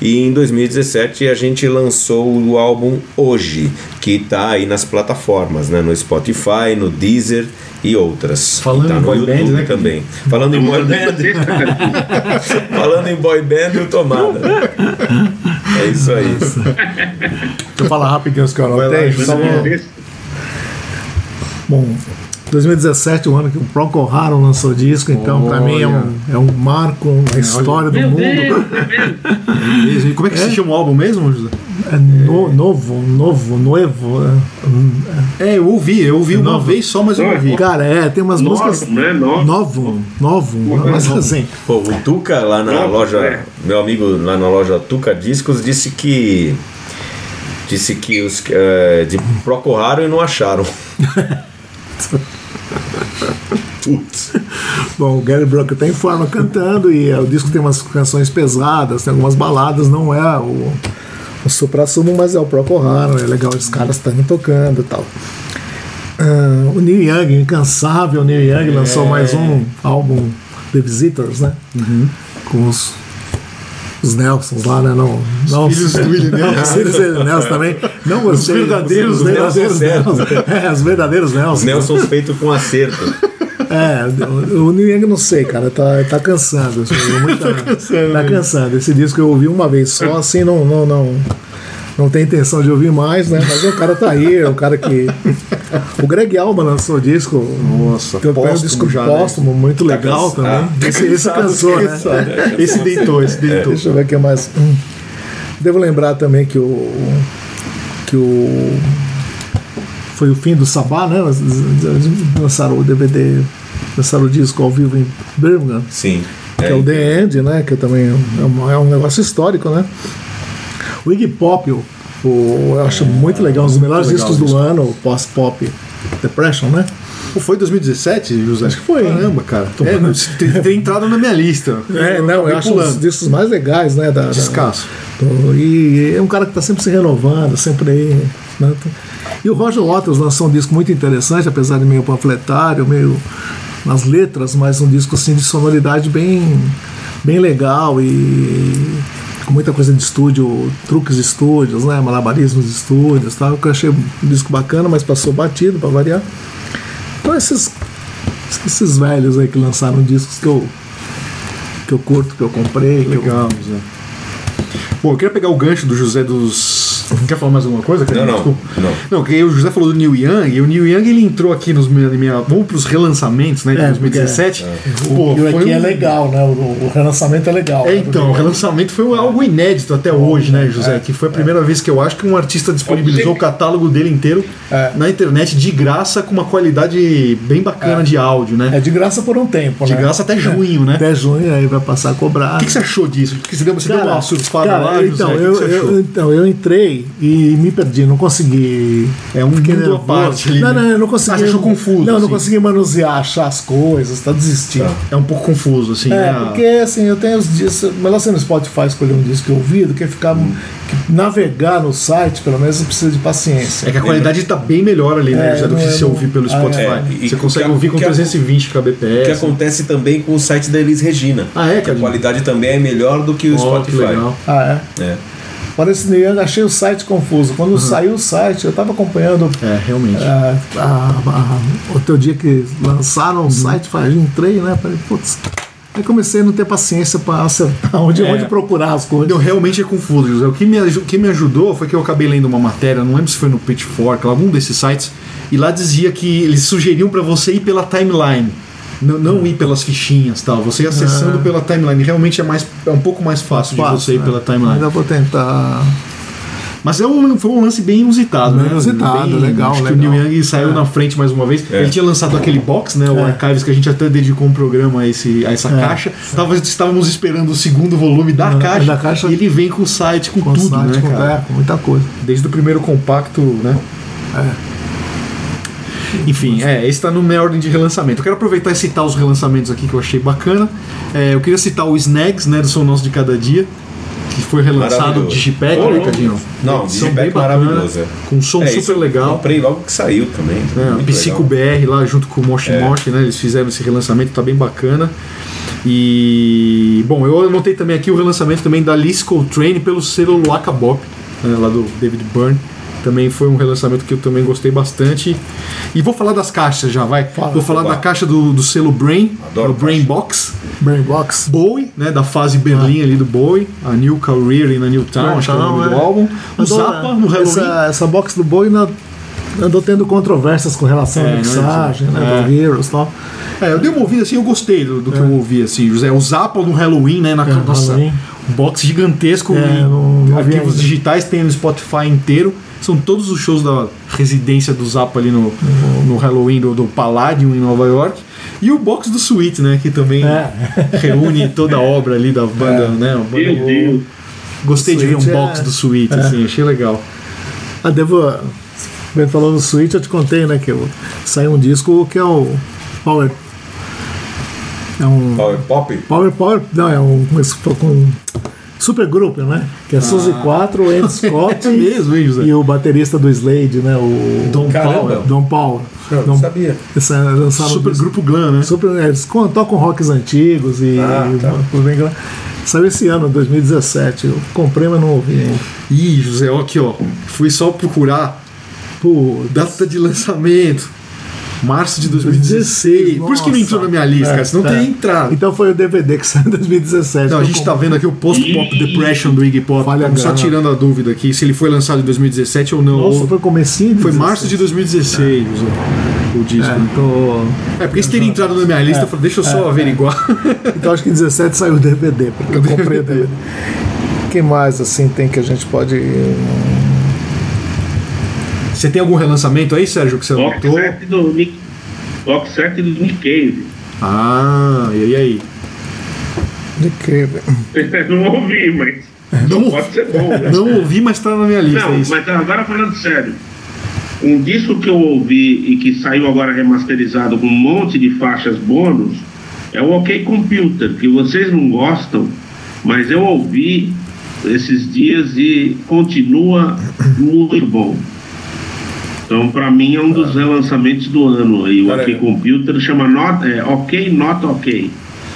E em 2017 a gente lançou o álbum Hoje, que está aí nas plataformas, né? no Spotify, no Deezer e outras. Falando E tá em no boy YouTube band, né, também. Falando em boy band, falando em boy band e o Tomada. É isso aí. Deixa eu falar rapidinho os que eu Vai lá, anotei. José. Só vou- Bom, 2017, o ano que o Procol Harum lançou disco, então pra mim é um, é um marco na história do Meu mundo. Deus, é mesmo? Mesmo. E como é que se chama o álbum mesmo, José? É no- novo, novo, novo. é. É, eu ouvi, eu ouvi uma Novo. vez só, mas eu Novo. ouvi. Cara, é, tem umas Novo, músicas. né? Novo. Novo, novo, mas assim. Pô, o Tuca lá na Não, loja, é. meu amigo lá na loja Tuca Discos disse que disse que os eh, de procuraram e não acharam. Putz. Bom, o Gary Brooker tá em forma cantando e é, o disco tem umas canções pesadas, tem algumas baladas, não é o, o supra-sumo, mas é o Procol Harum, é legal, os caras estão tocando e tal. Ah, o Neil Young, incansável Neil Young, lançou mais um álbum The Visitors, né? Com os, os Nelsons lá, né? Não, não, filhos do Willie Nelson. Os filhos do Nelson também. Não gostei. verdadeiros os verdadeiros Nelson Nelson. É, os verdadeiros Nelson. Os Nelsons feitos com acerto. É, o Neil Young não sei, cara, tá, tá cansando. assim, muita- tá cansando. Esse disco eu ouvi uma vez só, assim, não, não, não, não tem intenção de ouvir mais, né? Mas o cara tá aí, é o cara que. O Greg Alba lançou o disco. Nossa, tem um póstumo disco já, né? póstumo, muito legal cansa- também. ah, esse, esse cansou, né? Esse deitou, esse deitou. Deixa eu ver o que mais. Hum. Devo lembrar também que o. que o. Foi o fim do Sabá, né? Lançaram o DVD, lançaram o disco ao vivo em Birmingham, Sim. que é, o The End, né? Que também é um, é um negócio histórico, né? O Iggy Pop, o, o- eu acho muito legal, um dos melhores legal discos do ano, o Post-Pop Depression, né? Foi 2017, José? Acho que foi? Caramba, cara. É, tem, tem entrado na minha lista. É, não, acabei eu acho um pulando. dos discos mais legais, né? Da, da- Descasso. do- e é um cara que está sempre se renovando, sempre aí. né? E o Roger Waters lançou um disco muito interessante, apesar de meio panfletário, meio nas letras, mas um disco assim de sonoridade bem, bem legal e muita coisa de estúdio, truques de estúdios, né? Malabarismos de estúdios, tal, que eu achei um disco bacana, mas passou batido para variar. Então esses esses velhos aí que lançaram discos que eu que eu curto, que eu comprei, que eu- Legal. Bom, eu queria pegar o gancho do José dos. Quer falar mais alguma coisa? Não, não, Desculpa. não. Não, porque o José falou do Neil Young, e o Neil Young ele entrou aqui nos minha, minha, vamos pros relançamentos, né, de É, 2017. O Pô, e o aqui um- é legal, né? O, o relançamento é legal. É, né? então, o relançamento foi algo inédito até hoje, né, José? Que foi a primeira vez que eu acho que um artista disponibilizou o catálogo dele inteiro É. na internet de graça com uma qualidade bem bacana de áudio, né? É de graça por um tempo, De né? graça até junho, né? Até junho, aí vai passar a cobrar. O que, que você achou disso? Porque você deu, você deu uma surfada cara, lá, então, José? O que eu, que você achou? eu, então, eu entrei e me perdi, não consegui. É um mundo parte ali, Não, né? não, eu não consegui. Ah, você achou confuso, Não, eu não assim? consegui manusear, achar as coisas, tá desistindo. É um pouco confuso, assim, É, né? porque assim, eu tenho os discos. Melhor ser no Spotify escolher um disco que eu ouvi do que ficar. que navegar no site, pelo menos precisa de paciência. É que a qualidade tá bem melhor ali, né? É, José, do não que é- se você ouvir pelo Ah, Spotify. é. E você consegue que- ouvir com o que- 320 O que kbps. acontece também com o site da Elis Regina. Ah, é, cara? A qualidade também é melhor do que o que Spotify. legal. Ah, é? É. Esse Neil Young, achei o site confuso. Quando saiu o site, eu estava acompanhando É, realmente. ah, a- a- o teu dia que lançaram o site, falei, entrei, né? Falei, putz. Aí comecei a não ter paciência para acertar onde, É. onde procurar as coisas. Não, realmente é confuso, José. O que me, o que me ajudou foi que eu acabei lendo uma matéria, não lembro se foi no Pitchfork, algum desses sites, e lá dizia que eles sugeriam para você ir pela timeline. Não, não ir pelas fichinhas tal, você ir acessando pela timeline. Realmente é, mais, é um pouco mais fácil, de você ir né? pela timeline. Ainda vou tentar. Mas é um, foi um lance bem inusitado, Bem né? inusitado, Bem- legal, Acho que legal. o Neil Young saiu na frente mais uma vez. É. Ele tinha lançado aquele box, né? O É. Archives, que a gente até dedicou um programa a, esse, a essa É. caixa. Tava, estávamos esperando o segundo volume da, Ah, caixa, da caixa. E ele vem com o site, com, Com tudo, site, né, com, cara? é, com muita coisa. Desde o primeiro compacto, né? Enfim, é, esse tá na minha ordem de relançamento. Eu quero aproveitar e citar os relançamentos aqui que eu achei bacana. É, eu queria citar o Snags, né, do Som Nosso de Cada Dia, que foi relançado Maravilhoso. Digipack, Ô, né. Cadinho? Não, Digipack bacana, maravilhoso, é. Com um som É, super legal. Comprei logo que saiu também. É, Psico. BR lá junto com o Moshi É. Moshi, né? Eles fizeram esse relançamento, tá bem bacana. E bom, eu anotei também aqui o relançamento também da Liz Coltrane pelo selo Waka Bop, né, lá do David Byrne. Também foi um relançamento que eu também gostei bastante. E vou falar das caixas já, vai. vou falar Vai. da caixa do, do selo Brain, Adoro o Brain. Box. Brainbox. Bowie, né, da fase Berlim ali do Bowie, a New Career e na New Town, acho que é o nome do é. álbum. O Adoro, Zappa no Halloween. Essa, essa box do Boi na- andou tendo controvérsias com relação É, à mixagem, é- né, do Heroes e tal. É, eu dei uma ouvida assim, eu gostei do, do que eu ouvi, assim, José. O Zappa no Halloween, né? Na É, nossa, Halloween. Box gigantesco, É, não- não arquivos digitais, tem no Spotify inteiro. São todos os shows da residência do Zappa ali no, no Halloween do, do Palladium em Nova York. E o box do Sweet, né? Que também É. reúne toda a obra ali da banda, né? uma banda- Meu Deus. Gostei de ver um Sweet é- box do Sweet, é. assim, achei legal. Ah, devo. O Ben falou no Switch, eu te contei, né? Que eu, saiu um disco que é o Power. É um. Power Pop? Power Power. Não, é um. Com, esse- com super grupo, né? Que é Suzy 4, Andy Scott É mesmo, hein, José? e o baterista do Slade, né? O Caramba. Powell. Dom Paulo. Eu não sabia. Esse, lançaram Super disco- grupo Glam, né? Super, é, eles tocam rocks antigos e. Ah, tá. e- Saiu esse ano, 2017. Eu comprei, mas não ouvi ainda. Ih, José, ó, aqui, ó. Fui só procurar Pô, Data de lançamento. Março de 2016. Por isso que não entrou na minha lista, cara, senão É, teria é. entrado. Então foi o DVD que saiu em 2017. Não, a gente tá comprei. vendo aqui o Post-Pop Depression do Iggy Pop. Falha Estamos só grana. tirando a dúvida aqui se ele foi lançado em 2017 ou não. Nossa, Ou- foi comecinho de Foi 16. março de 2016 o, o disco. É, então, É, porque se teria entrado na minha lista, eu falei, deixa eu só averiguar. então acho que em 17 saiu o DVD, porque eu comprei o DVD. O que mais assim tem que a gente pode. Você tem algum relançamento aí, Sérgio, que você Box anotou? set do Nick. Box set do Nick Cave. Ah, e aí? De que... não ouvi, mas. Não- pode ser bom, né? Não ouvi, mas tá na minha lista. Não, é isso. mas agora falando sério. Um disco que eu ouvi e que saiu agora remasterizado com um monte de faixas bônus é o OK Computer, que vocês não gostam, mas eu ouvi esses dias e continua muito bom. Então, para mim, é um dos relançamentos do ano aí. O Cara, OK Computer chama not, é, OK Not OK.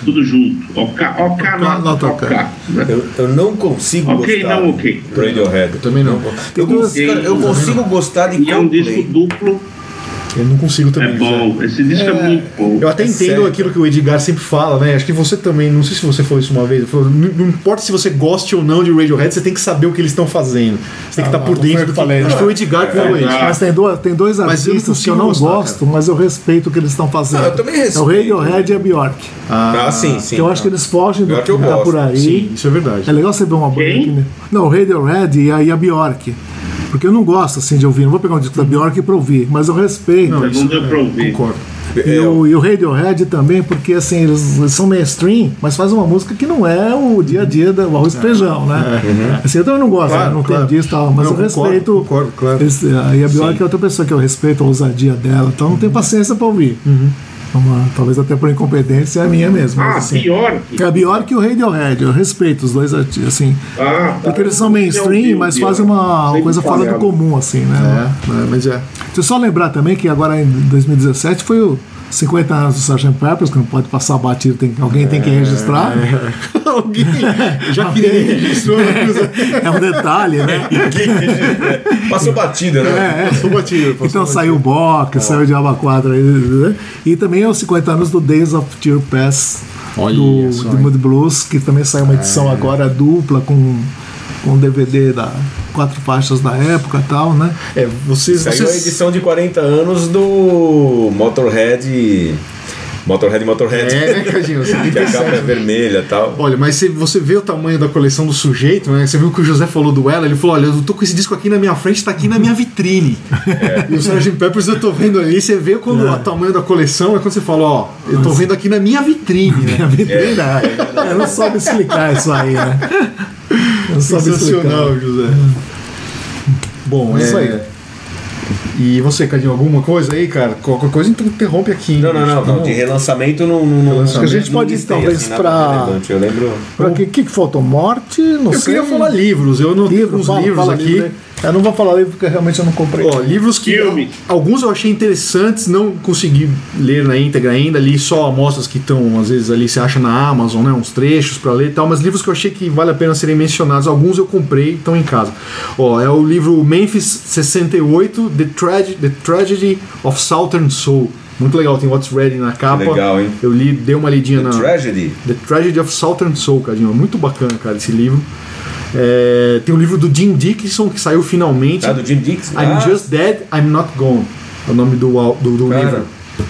Tudo junto. OK, OK Not, Not OK. OK. né? Eu, eu não consigo Ok, gostar não ok. do Radiohead. Eu também não. Eu, consigo, cara, eu consigo gostar de E é um disco duplo, Eu não consigo também. é bom. Esse disco é, muito bom. Eu até É entendo sério. aquilo que o Edgar sempre fala, né? Acho que você também, não sei se você falou isso uma vez, ele falou, não, não importa se você goste ou não de Radiohead, você tem que saber o que eles estão fazendo. Você tem que estar Ah, por não dentro do que falei, Acho que né? foi o Edgar que falou É, isso. Mas tem dois, tem dois Mas eu não artistas que eu não gostar, gosto, mas eu respeito o que eles estão fazendo. Ah, eu também É o respeito. Radiohead e a Bjork. Ah, sim, sim. que eu acho que eles fogem do que tá gosto, por aí. Sim, isso é verdade. É legal você ver uma banda Quem? que. Não, o Radiohead e a, e a Bjork. Porque eu não gosto assim de ouvir, não vou pegar um disco da Bjork pra ouvir, mas eu respeito. Não, isso não deu pra ouvir. concordo. E, É, o, e o Radiohead também, porque assim, eles, eles são mainstream, mas fazem uma música que não é o dia a dia do arroz e feijão, né? Assim, eu também não gosto, Claro, né? não claro. tem disso e tal, mas Não, eu concordo, respeito. concordo, claro. eles- e a Bjork é outra pessoa que eu respeito a ousadia dela, então não tenho paciência pra ouvir. Uma- talvez até por incompetência é a minha mesmo. Ah, assim, pior. é a Bjork e o Radiohead, eu respeito os dois artistas, assim. Ah, tá. Porque eles são mainstream, mas fazem uma Sempre coisa fora do falhava. comum, assim, né? É, é, mas é. Deixa eu só lembrar também que agora em 2017 foi o 50 anos do Sgt. Peppers, que não pode passar batido, tem, alguém tem que registrar. Alguém já que ele registrou, É um detalhe, né? Passou batida, né? É, é. passou batido. passou Então batido. saiu o Bock, saiu o Diaba 4 aí, né? E também é os 50 anos do Days of Tear Pass Olha do, só, do? Mood Blues, que também saiu uma edição agora dupla com com DVD da quatro faixas da época e tal, né? É, vocês. Saiu a vocês edição de 40 anos do Motorhead. Motorhead Motorhead. é, né, Cadinho? Você tem que a capa é vermelha e tal. Olha, mas se você vê o tamanho da coleção do sujeito, né? Você viu que o José falou do ela, ele falou: olha, eu tô com esse disco aqui na minha frente, tá aqui na minha vitrine. E o Sgt. Peppers eu tô vendo ali, você vê quando o tamanho da coleção é quando você fala, ó, eu tô vendo aqui na minha vitrine, Minha né? vitrine, é, eu não soube explicar isso aí, né? Eu Sensacional. José. Bom, É é isso aí. E você, Cadinho, alguma coisa aí, cara? Qualquer coisa interrompe aqui. Não, não, não, não. De relançamento não. não, que a gente pode, listei, talvez, assim, pra-. Eu lembro. Pra que, que faltou? Morte? Não Eu sei. queria falar livros, eu não livro, uns fala, livros fala aqui. livro aí. Eu não vou falar livro porque realmente eu não comprei. Ó, livros que Filmes. alguns eu achei interessantes, não consegui ler na íntegra ainda, li só amostras que estão, às vezes ali você acha na Amazon, né, uns trechos pra ler e tal, mas livros que eu achei que vale a pena serem mencionados, alguns eu comprei, estão em casa. Ó, é o livro Memphis 68, The, Trage- The Tragedy of Southern Soul. Muito legal, tem What's Ready na capa. legal, hein? Eu li, dei uma lidinha na Tragedy. The Tragedy of Southern Soul, Cadinho. É muito bacana, cara, esse livro. É, tem o livro do Jim Dickinson que saiu finalmente. Ah, do Jim Dixon? I'm Ah, Just Dead, I'm Not Gone. É o nome do, do, do livro.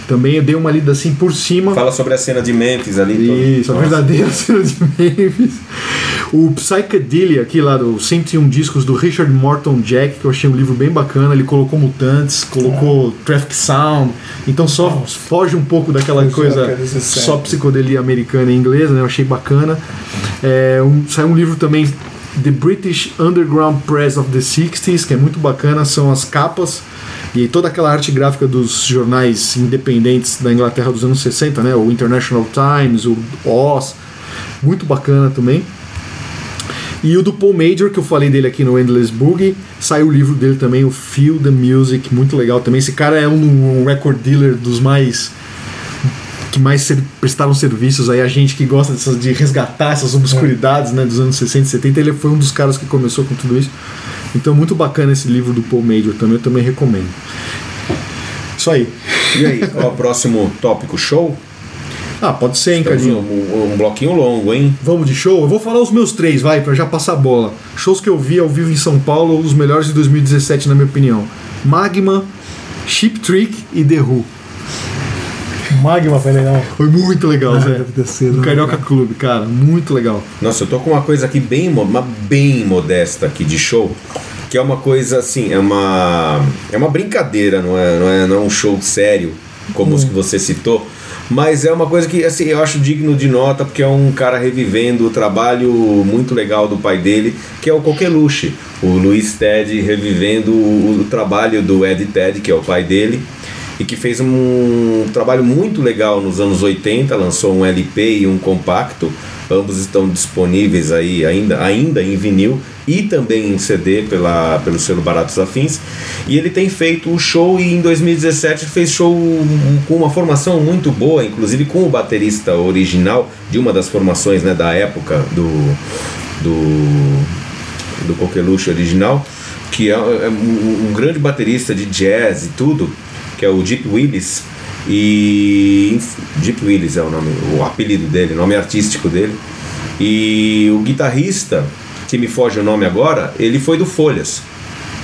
Também eu dei uma lida assim por cima. Fala sobre a cena de Memphis ali. todo- Isso, a Nossa. verdadeira cena de Memphis. O Psychedelia, aqui lá do 101 discos do Richard Morton Jack, que eu achei um livro bem bacana. Ele colocou Mutantes, colocou Traffic Sound. Então só foge um pouco daquela Fugiu coisa só psicodelia americana e inglesa, né? Eu achei bacana. É, um, saiu um livro também, The British Underground Press of the 60s, que é muito bacana, são as capas e toda aquela arte gráfica dos jornais independentes da Inglaterra dos anos 60, né? O International Times, o Oz, muito bacana também. E o do Paul Major, que eu falei dele aqui no Endless Boogie, saiu o livro dele também, o Feel the Music, muito legal também. Esse cara é um, um record dealer dos mais que mais ser- prestaram serviços aí a gente que gosta dessas, de resgatar essas obscuridades né, dos anos 60 e 70 ele foi um dos caras que começou com tudo isso então muito bacana esse livro do Paul Major também eu também recomendo isso aí E aí, qual é o próximo tópico? Show? ah pode ser hein Cadinho um, um bloquinho longo, hein? Vamos de show? Eu vou falar os meus três, vai, pra já passar a bola. Shows que eu vi ao vivo em São Paulo, os melhores de 2017, na minha opinião. Magma, Chip Trick e The Who. Magma foi legal. Foi muito legal, Ah, Zé. deve ter sido, No né, Carioca? Clube, cara, muito legal. Nossa, eu tô com uma coisa aqui bem, mo- uma bem modesta aqui de show, que é uma coisa assim, é uma é uma brincadeira, não é, não é, não é um show sério como os que você citou, mas é uma coisa que assim, eu acho digno de nota porque é um cara revivendo o trabalho muito legal do pai dele, que é o Coqueluche, o Luiz Ted revivendo o, o trabalho do Ed Ted, que é o pai dele e que fez um trabalho muito legal nos anos 80, lançou um LP e um compacto. Ambos estão disponíveis aí ainda, ainda em vinil e também em CD pela, pelo selo Baratos Afins. E ele tem feito o show e em 2017 fez show com uma formação muito boa, inclusive com o baterista original de uma das formações né, da época do, do, do Coqueluche original, que é, é um, um grande baterista de jazz e tudo, que é o Deep Willis. E Deep Willis é o nome, o apelido dele, o nome artístico dele. E o guitarrista, que me foge o nome agora, ele foi do Folhas.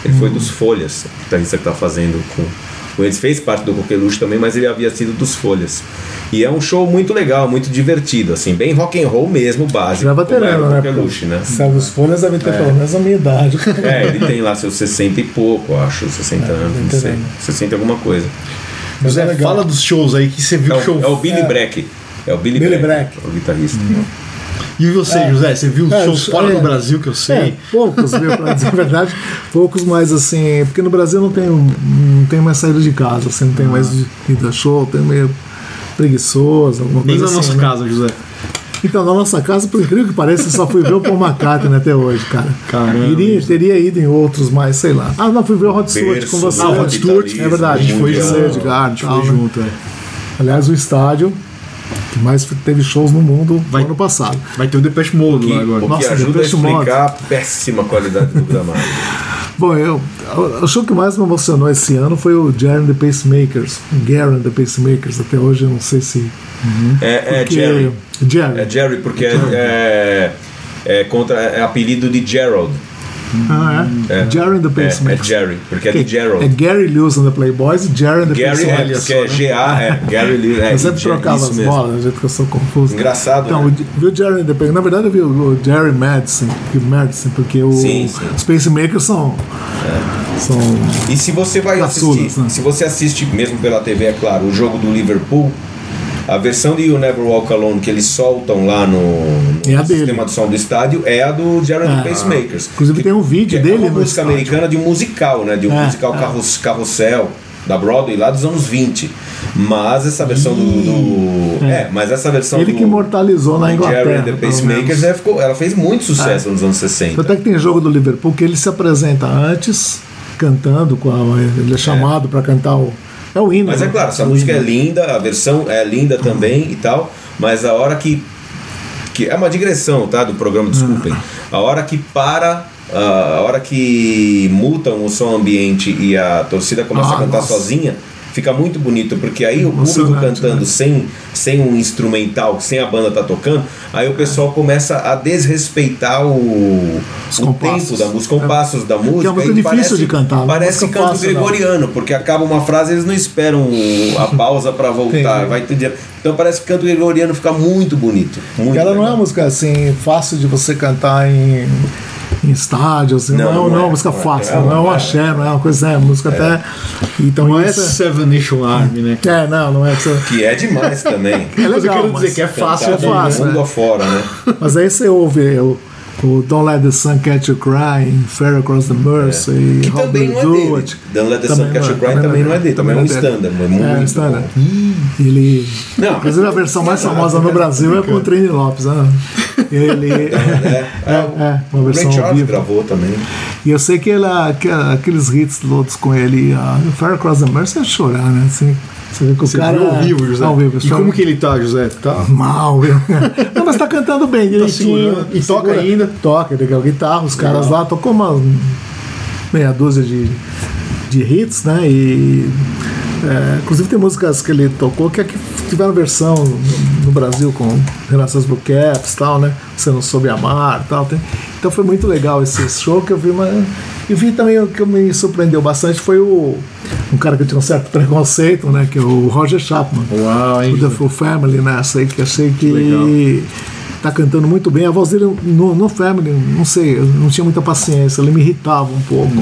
Ele foi dos Folhas, o guitarrista que tá fazendo com eles. Fez parte do Coqueluche também, mas ele havia sido dos Folhas. E é um show muito legal, muito divertido, assim, bem rock and roll mesmo, básico. Já é veterano, o né? Coqueluche, né? Sabe, os folhas devem ter pelo menos a minha idade. É, ele tem lá seus 60 e pouco, acho, 60 anos, não sei. veterano. 60 e alguma coisa. Mas José, é fala dos shows aí que você viu É o show. é o Billy Breck. É o Billy, Billy Breck, Breck. o guitarrista. E você, É. José, você viu É, shows é. fora do Brasil que eu sei? É, poucos, viu, pra dizer a verdade. Poucos, mas assim, porque no Brasil não tem, não tem mais saída de casa, assim, não tem mais de ida a show, tem meio preguiçoso, alguma Nem coisa na assim. nossa né? casa, José. Então, na nossa casa, por incrível que pareça, eu só fui ver o Paul McCartney até hoje, cara. Caramba. Iria, teria ido em outros, mas sei lá. Ah, não, fui ver o Rod Stewart com você. Ah, o Rod Stewart, é verdade, a gente foi junto, Edgar, A gente foi né? junto, é. Aliás, o estádio que mais teve shows no mundo Vai- no ano passado. Vai ter o Depeche Mode Que, lá agora. o que Nossa, ajuda a Depeche Mode. explicar a péssima qualidade do gramado. Bom, eu, o show que mais me emocionou esse ano foi o Jerry and the Pacemakers. Gary and the Pacemakers, até hoje eu não sei se. É, é porque- Jerry. Jerry. É Jerry, porque é, é, é contra, é apelido de Gerald. Ah, é? É. Jerry and the É, é Pacemakers. Jerry, porque é de É Gerald. Gary Lewis and the Playboys e Jerry and the Gary é Pacemakers. porque é G-A, é Gary Lee. É, Eu sempre trocava as mesmo. bolas, do jeito que eu sou confuso. Engraçado, Então, né? viu o Jerry and the Pacemakers? Na verdade, eu vi o, Jerry Madison, Madison porque o, Sim, sim. os Pacemakers são. São. E se você vai assistir, né? se você assiste mesmo pela TV, é claro, o jogo do Liverpool, a versão de You Never Walk Alone que eles soltam lá no, no É sistema de som do estádio é a do Jared É. Pacemakers. Inclusive, tem um vídeo que dele É uma música estádio. americana de um musical, né? De um É, musical é. carros, carrossel da Broadway lá dos anos 20. Mas essa versão do. do- é. mas essa versão Ele do, que imortalizou na Inglaterra. Jerry and the Pacemakers é, ficou, ela fez muito sucesso nos anos 60. Tanto é que tem jogo do Liverpool que ele se apresenta antes, cantando, com a- ele é chamado para cantar o. É o hino. Mas é né? claro, essa música é linda, a versão é linda também e tal, mas a hora que. que é uma digressão, tá? Do programa, desculpem. A hora que para. A hora que mutam o som ambiente e a torcida começa Ah, a cantar nossa. sozinha, fica muito bonito, porque aí o público cantando né? sem, sem um instrumental, sem a banda tá tocando, aí o pessoal começa a desrespeitar o, Os o compassos. tempo da música, os compassos da música. muito e difícil parece- de cantar, não é Parece canto fácil, não. gregoriano, porque acaba uma frase eles não esperam a pausa para voltar, vai entender. Então parece que canto gregoriano fica muito bonito. Muito ela não é legal. uma música assim fácil de você cantar em, em estádio, assim, não, Não, é, não não é é. uma música Não é. fácil, É não é um uma- axé, não é uma coisa, é música até. Então Não é Seven Nation Army, né? é, não, não é. Que é demais também. é Mas eu legal, quero dizer mas, que é fácil, é fácil, mundo né? afora, né? mas aí você ouve o, o Don't Let the Sun Catch You Crying, Fair Across the Mercy, É. Que How também Do não é You dele. Do It. Don't Let the Sun Também Catch não You é, Cry também não é dele, também é um standard, muito É, um standard. Ele. Não. Inclusive a versão mais famosa no Brasil é com o Trini Lopes, né? Ele. É, é, É, uma o versão Ray ao Charles vivo. gravou também. E eu sei que ela, que aqueles hits todos com ele, a Fire Across the Mercy é chorar, né? Assim, você vê que o Você cara. viu ao vivo, José? Ao vivo, e como que ele tá, José? Tá? Mal, viu? Não, mas tá cantando bem, direitinho. segurando. E toca Segura- ainda? Toca, ele a guitarra, os caras lá tocou uma meia dúzia de, de hits, né? E. é, inclusive tem músicas que ele tocou que, é que tiveram versão no, no Brasil com Blue Caps e tal, né? Você não soube amar e tal. tem- então foi muito legal esse show que eu vi, mas. E vi também o que me surpreendeu bastante foi o um cara que tinha um certo preconceito, né? Que é o Roger Chapman. Uau, hein? O The Full Family nessa aí, que achei que tá cantando muito bem. A voz dele no, no Family, não sei, eu não tinha muita paciência, ele me irritava um pouco.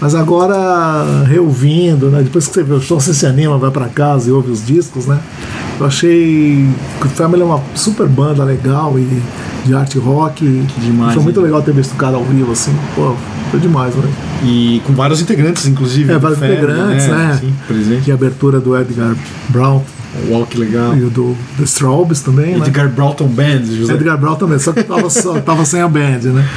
Mas agora, reouvindo, né? Depois que você vê o show, você se anima, vai pra casa e ouve os discos, né? Eu achei que o Family é uma super banda legal e de arte rock. Demais, Foi muito hein? legal ter visto o cara ao vivo, assim. Pô, foi demais, né? E com vários integrantes, inclusive. É, vários Family, integrantes, né? Sim, presente. E a abertura do Edgar Brown Walk legal. e o do The Straubs também, né? Edgar Broughton Band, José. Edgar Brown também, só que tava, só, tava sem a band, né?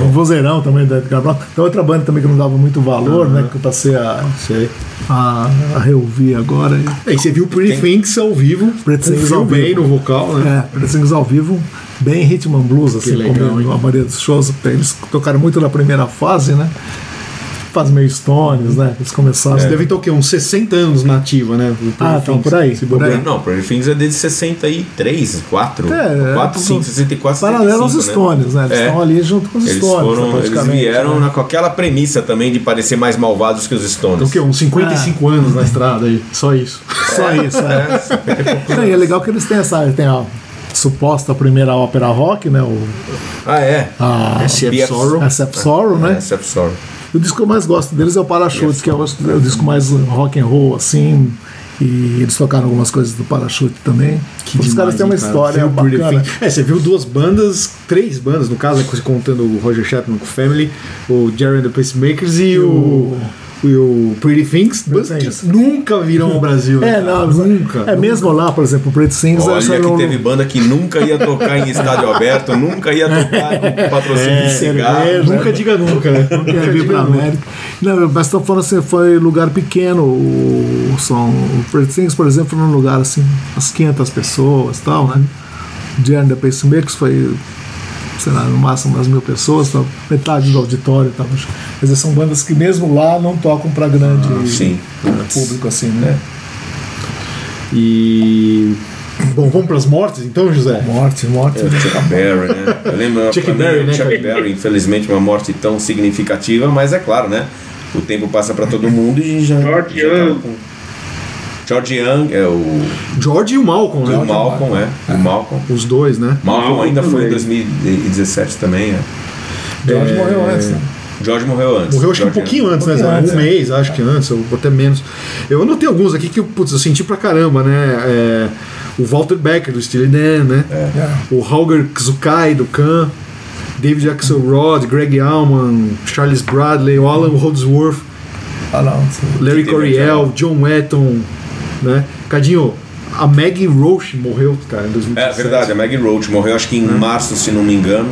O vozeirão também do Edgar Brown. Tem outra banda também que não dava muito valor, né? Que eu passei a, Sei. a, a reouvir agora. E, É, e você viu Pretty Things ao vivo. Pretty Things ao vivo. no vocal, né? é, Pretty ao vivo, bem Hitman Blues, assim, legal, como hein? a maioria dos shows. Eles tocaram muito na primeira fase, né? Faz meio Stones, né? Eles começaram. Eles devem ter o quê? Uns 60 anos na ativa, né? Ah, então, por aí, se por aí. Não, Pretty Things é desde 63, 4. É, 4, 5, 64, 65. Paralelo aos né? Stones, né? Eles É. estão ali junto com os Eles Stones, foram, eles vieram né? na, com aquela premissa também de parecer mais malvados que os Stones. Então, o quê? Uns 55 anos na estrada aí. Só isso. Só isso, é. Não, e é legal que eles têm essa. Tem a suposta primeira ópera rock, né? O, Ah, é. a BF Sorrow. SF Sorrow, né? É, Sorrow. E o disco que eu mais gosto deles é o Parachutes, que eu acho que é o disco mais rock and roll, assim. E eles tocaram algumas coisas do Parachute também. Os demais, caras têm uma cara? história Pretty bacana. É, você viu duas bandas, três bandas, no caso, né, contando o Roger Chapman com o Family, o Jerry and the Pacemakers e o, e o Pretty Things, bandas nunca virão ao Brasil. né, É, não, nunca. É mesmo lá, por exemplo, o Pretty Things. Olha que não- teve banda que nunca ia tocar em estádio aberto, nunca ia tocar com patrocínio de cigarro. cerveja. Nunca diga nunca, né? Nunca vir diga pra nunca. América. Não, mas estou falando assim, foi lugar pequeno o, o som. O Pretty Things, por exemplo, num lugar assim, umas 500 pessoas e tal, né? And the Pacemakers foi, sei lá, no máximo umas mil pessoas, tal, metade do auditório e tal. Quer dizer, são bandas que mesmo lá não tocam pra grande Sim. público assim, né? E. Bom, vamos pras mortes então, José? Morte, morte. É, Chuck Berry, né? Eu lembro Chuck Berry, né, Chuck? Berry, infelizmente, uma morte tão significativa, mas é claro, né? O tempo passa pra todo mundo e já. George já tava Young. George Young é o. George e o Malcolm, né? o Malcolm, é. O Malcolm. Os dois, né? Malcolm Malcolm ainda foi em também. 2017 também, é. George morreu antes. né? George morreu antes. Morreu acho que um George pouquinho antes, né? pouquinho Zé? antes, um é. mês, acho que antes, ou até menos. Eu anotei alguns aqui que eu, putz, eu senti pra caramba, né? É, o Walter Becker, do Steely Dan, né? É. O Holger Kuzukai, do Khan. David Axelrod, Greg Allman, Charles Bradley, o Alan Holdsworth. Larry aquela- John Wetton, né? Cadinho, a Maggie Roche morreu, cara, em 2017. É verdade, a Maggie Roach morreu acho que em março, se não me engano.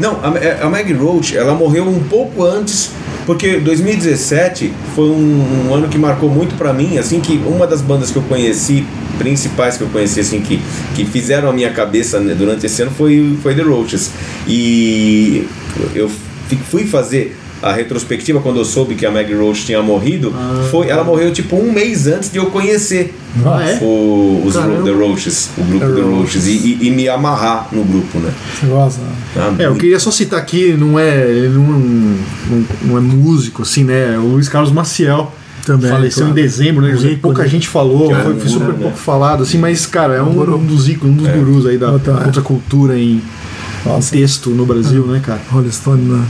Não, a, é, a Maggie Roach, ela morreu um pouco antes, porque 2017 foi um, um ano que marcou muito pra mim, assim que uma das bandas que eu conheci, principais que eu conheci, assim, que, que fizeram a minha cabeça né, durante esse ano foi, foi The Roaches. E eu fui fazer a retrospectiva quando eu soube que a Maggie Roach tinha morrido, Ah. foi ela morreu tipo um mês antes de eu conhecer Ah, é? o- os. Ro- The Roaches, o grupo The Roaches, e, e- e me amarrar no grupo, né? Você gosta? Ah, É, eu queria só citar aqui, não é, ele não, não, não é músico, assim, né? O Luiz Carlos Maciel. Também, Faleceu claro. em dezembro, né? Ícone. Pouca gente falou, é foi, foi super né? pouco falado, assim, mas, cara, é um, um dos ícones, um dos gurus aí da Outra, é. contracultura em, em texto no Brasil, né, cara? Rolling Stone na-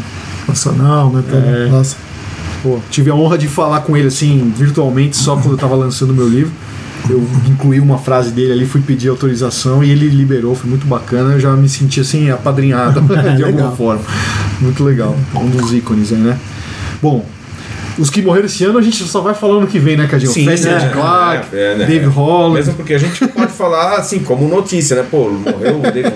Nacional, né? É. Nossa. Pô, tive a honra de falar com ele, assim, virtualmente, só quando eu tava lançando o meu livro. Eu incluí uma frase dele ali, fui pedir autorização e ele liberou, foi muito bacana. Eu já me senti assim, apadrinhado de alguma Legal. forma. Muito legal. Um dos ícones aí, né? Bom, os que morreram esse ano a gente só vai falando que vem, né, Cadinho? Festa né? de Clark, É, é, né? Dave Holland. Mesmo porque a gente pode falar assim, como notícia, né? Pô, morreu o Dave,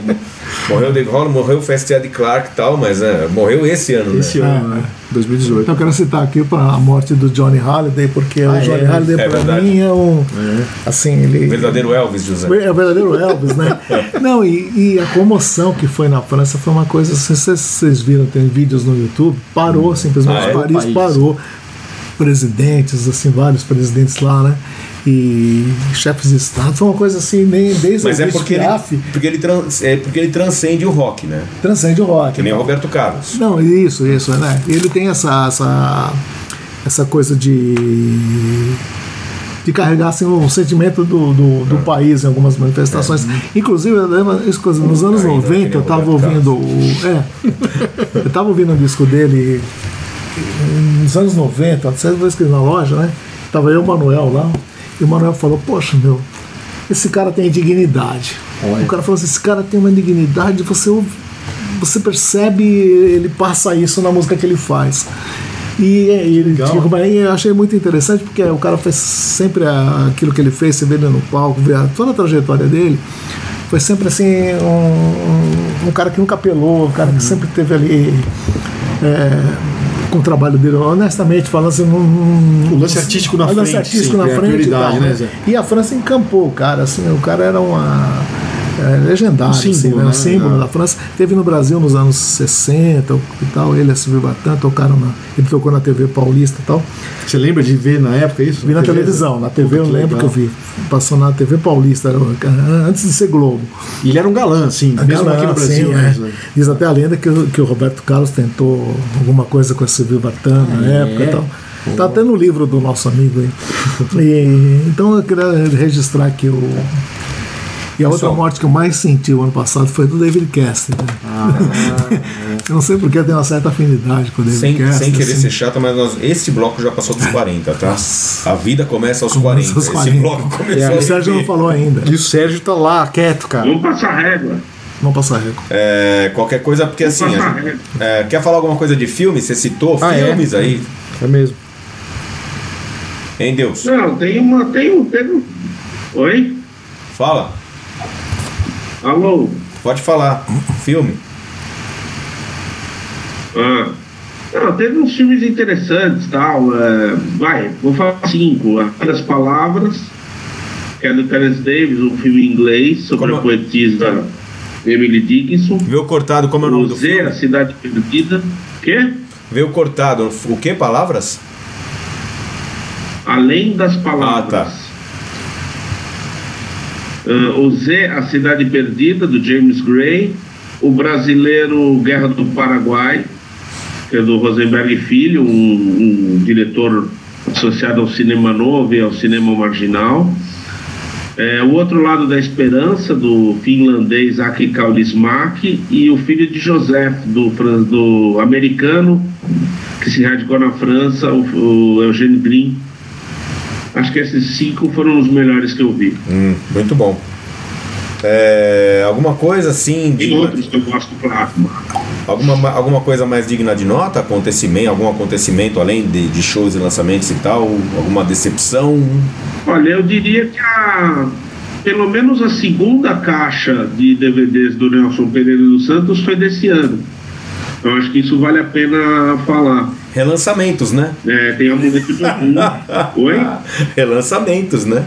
morreu o Dave Holland, morreu o Festa de Clark e tal, mas é, morreu esse ano, Esse né? ano, né? 2018. Então eu quero citar aqui para a morte do Johnny Halliday, porque Ah, o Johnny é? Halliday É para verdade. mim é um. Assim, ele. O verdadeiro Elvis, José. É o verdadeiro Elvis, né? Não, e, e a comoção que foi na França foi uma coisa, assim, vocês, vocês viram, tem vídeos no YouTube, parou simplesmente, Ah, é? Paris parou. Presidentes, assim, vários presidentes lá, né? E chefes de Estado, foi uma coisa assim, nem desde Mas o é porque ele, Piaf, porque, ele trans- é porque ele transcende o rock, né? transcende o rock. Que nem o Roberto Carlos. Não, isso, isso, né? Ele tem essa, essa, essa coisa de de carregar assim, o sentimento do, do, do país em algumas manifestações. Inclusive, eu lembro isso, coisa, nos anos Ainda que 90 nem eu estava ouvindo o. É. Eu estava ouvindo um disco dele nos anos 90, certa vez que eu na loja, né? Tava eu e o Manuel lá, e o Manuel falou, poxa meu, esse cara tem dignidade. O cara falou assim, esse cara tem uma dignidade, você você percebe, ele passa isso na música que ele faz. E é, ele e eu achei muito interessante porque o cara fez sempre aquilo que ele fez, você vê ele no palco, vê toda a trajetória dele. Foi sempre assim, um, um cara que nunca apelou, um cara que sempre teve ali é, com o trabalho dele, honestamente falando assim, O lance artístico na o lance frente, artístico sim, na é frente e tal, né, né? E a França encampou o cara, assim, o cara era uma. É, legendário, Um símbolo, assim, né? né? Um símbolo É. da França. Teve no Brasil nos anos 60 e tal, ele e a Silvio Batan tocaram na. Ele tocou na TV Paulista e tal. Você lembra de ver na época isso? Vi na televisão, na TV eu que lembro que legal. eu vi. Passou na TV Paulista, antes de ser Globo. E ele era um galã, assim, mesmo Galã, aqui no Brasil, sim, né? é. Zé? Diz até a lenda que, o- que o Roberto Carlos tentou alguma coisa com a Silvio Batan na é? época e tal. Tá até no livro do nosso amigo aí. E, então eu queria registrar aqui o. E a outra Pessoal. morte que eu mais senti o ano passado foi do David Cassidy. né? Ah, eu não sei porque eu tenho uma certa afinidade com o David Sem, Cassidy. sem querer assim. ser chata, mas nós, esse bloco já passou dos 40, tá? A vida começa aos 40. aos Esse 40. bloco começou É, o Sérgio não 20. falou ainda. E o Sérgio tá lá, quieto, cara. Vamos passar régua. Vamos passar régua. É, qualquer coisa, porque assim, Vamos a passar gente- é, quer falar alguma coisa de filme? Você citou Ah, é? filmes aí? É mesmo. Hein, Deus? Não, tem uma. Tem um. Tem um... Oi? Fala. Alô? Pode falar. Filme. Ah. Não, teve uns filmes interessantes tal. é, vai, vou falar cinco. As Palavras, que é do Terence Davis, um filme em inglês sobre Como- a poetisa Emily Dickinson. Viu cortado, como é o nome do Z, A filme? Cidade Perdida. Quê? Viu cortado. O que? Palavras? Além das Palavras. Ah, tá. Ah, o Z, A Cidade Perdida, do James Gray. O brasileiro Guerra do Paraguai, que é do Rosenberg Filho, um, um diretor associado ao cinema novo e ao cinema marginal. É, o outro lado da esperança, do finlandês Aki Kaurismäki, e o filho de Joseph, do, do americano, que se radicou na França, o, o Eugene Green. Acho que esses cinco foram os melhores que eu vi. Hum, muito bom. É, alguma coisa assim, Tem digna, outros que eu gosto, claro. alguma, alguma coisa mais digna de nota? Acontecimento, algum acontecimento além de, de shows e lançamentos e tal? Alguma decepção? Olha, eu diria que a, pelo menos a segunda caixa de DVDs do Nelson Pereira dos Santos foi desse ano. Eu acho que isso vale a pena falar. Relançamentos, né? É, tem a de Ogum. Oi? Relançamentos, né?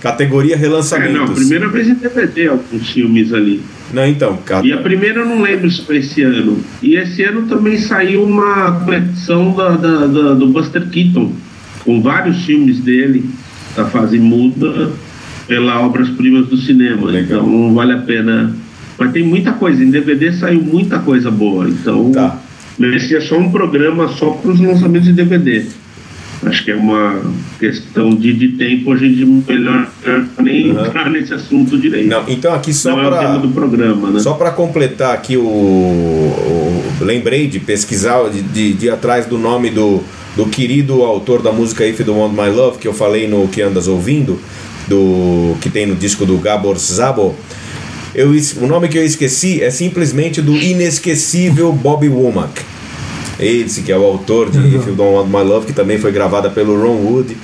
Categoria É, relançamentos. não, primeira vez em DVD alguns filmes ali. Não, então, cara. E a primeira eu não lembro se foi esse ano. E esse ano também saiu uma coleção da, da- da- do Buster Keaton, com vários filmes dele, da fase muda, pela Obras-Primas do Cinema. Legal. Então vale a pena. Mas tem muita coisa, em DVD saiu muita coisa boa. Então Tá. Merecia só um programa só para os lançamentos de DVD. Acho que é uma questão de, de tempo, a gente melhor nem entrar nesse assunto direito. Não, então aqui só Não é para do programa, né? Só para completar aqui o, o- Lembrei de pesquisar, de, de, de atrás do nome do, do querido autor da música If You Want My Love, que eu falei no Que Andas Ouvindo, do que tem no disco do Gabor Szabo. Eu, o nome que eu esqueci é simplesmente do inesquecível Bobby Womack. Esse que é o autor de If You Don't Want My Love, que também foi gravada pelo Ron Wood,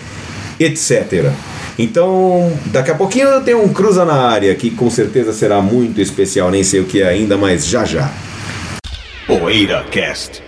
etc. Então, daqui a pouquinho eu tenho um Cruza na área, que com certeza será muito especial, nem sei o que é ainda, mas já já. Poeira Cast.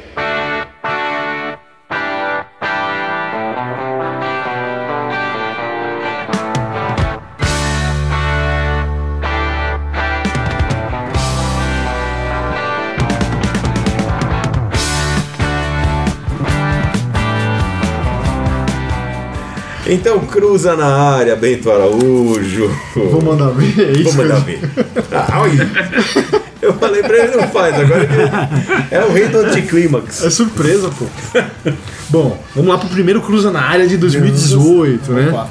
Então, Cruza na área, Bento Araújo. Vou mandar ver, é isso. Vou mandar ver. Ah, olha. Eu falei pra ele, não faz, agora ele é o rei do anticlímax. É surpresa, pô. Bom, vamos lá pro primeiro Cruza na área de 2018, né? Opa.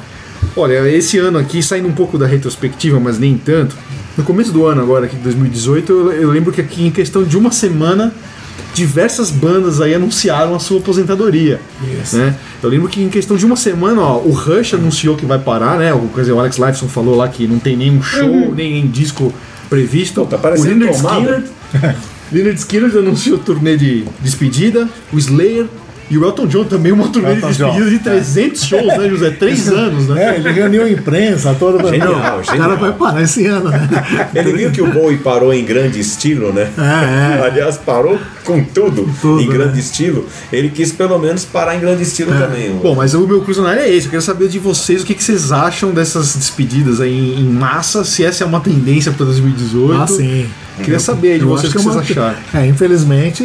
Olha, esse ano aqui, saindo um pouco da retrospectiva, mas nem tanto. No começo do ano agora, aqui de 2018, eu, eu lembro que aqui em questão de uma semana, diversas bandas aí anunciaram a sua aposentadoria. Né? Eu lembro que em questão de uma semana, ó, o Rush anunciou que vai parar, né? O, quer dizer, o Alex Lifeson falou lá que não tem nenhum show, nem disco previsto. tá parecendo o Leonard. Skinner Leonard Skinner anunciou turnê de despedida, o Slayer e o Elton John também uma turnê de despedida John, de 300 shows, né, José? Três anos, né? É, ele reuniu a imprensa toda. Genial, Não, O genial. cara vai parar esse ano, né? Ele viu que o Bowie parou em grande estilo, né? É, é. Aliás, parou com tudo, Tudo, em grande né? estilo. Ele quis pelo menos parar em grande estilo também. o- Bom, mas o meu cruzanário é esse. Eu quero saber de vocês o que, que vocês acham dessas despedidas aí em, em massa, se essa é uma tendência para 2018. Ah, sim. Queria saber aí de Eu vocês o que, que é vocês uma- acharam. É, infelizmente,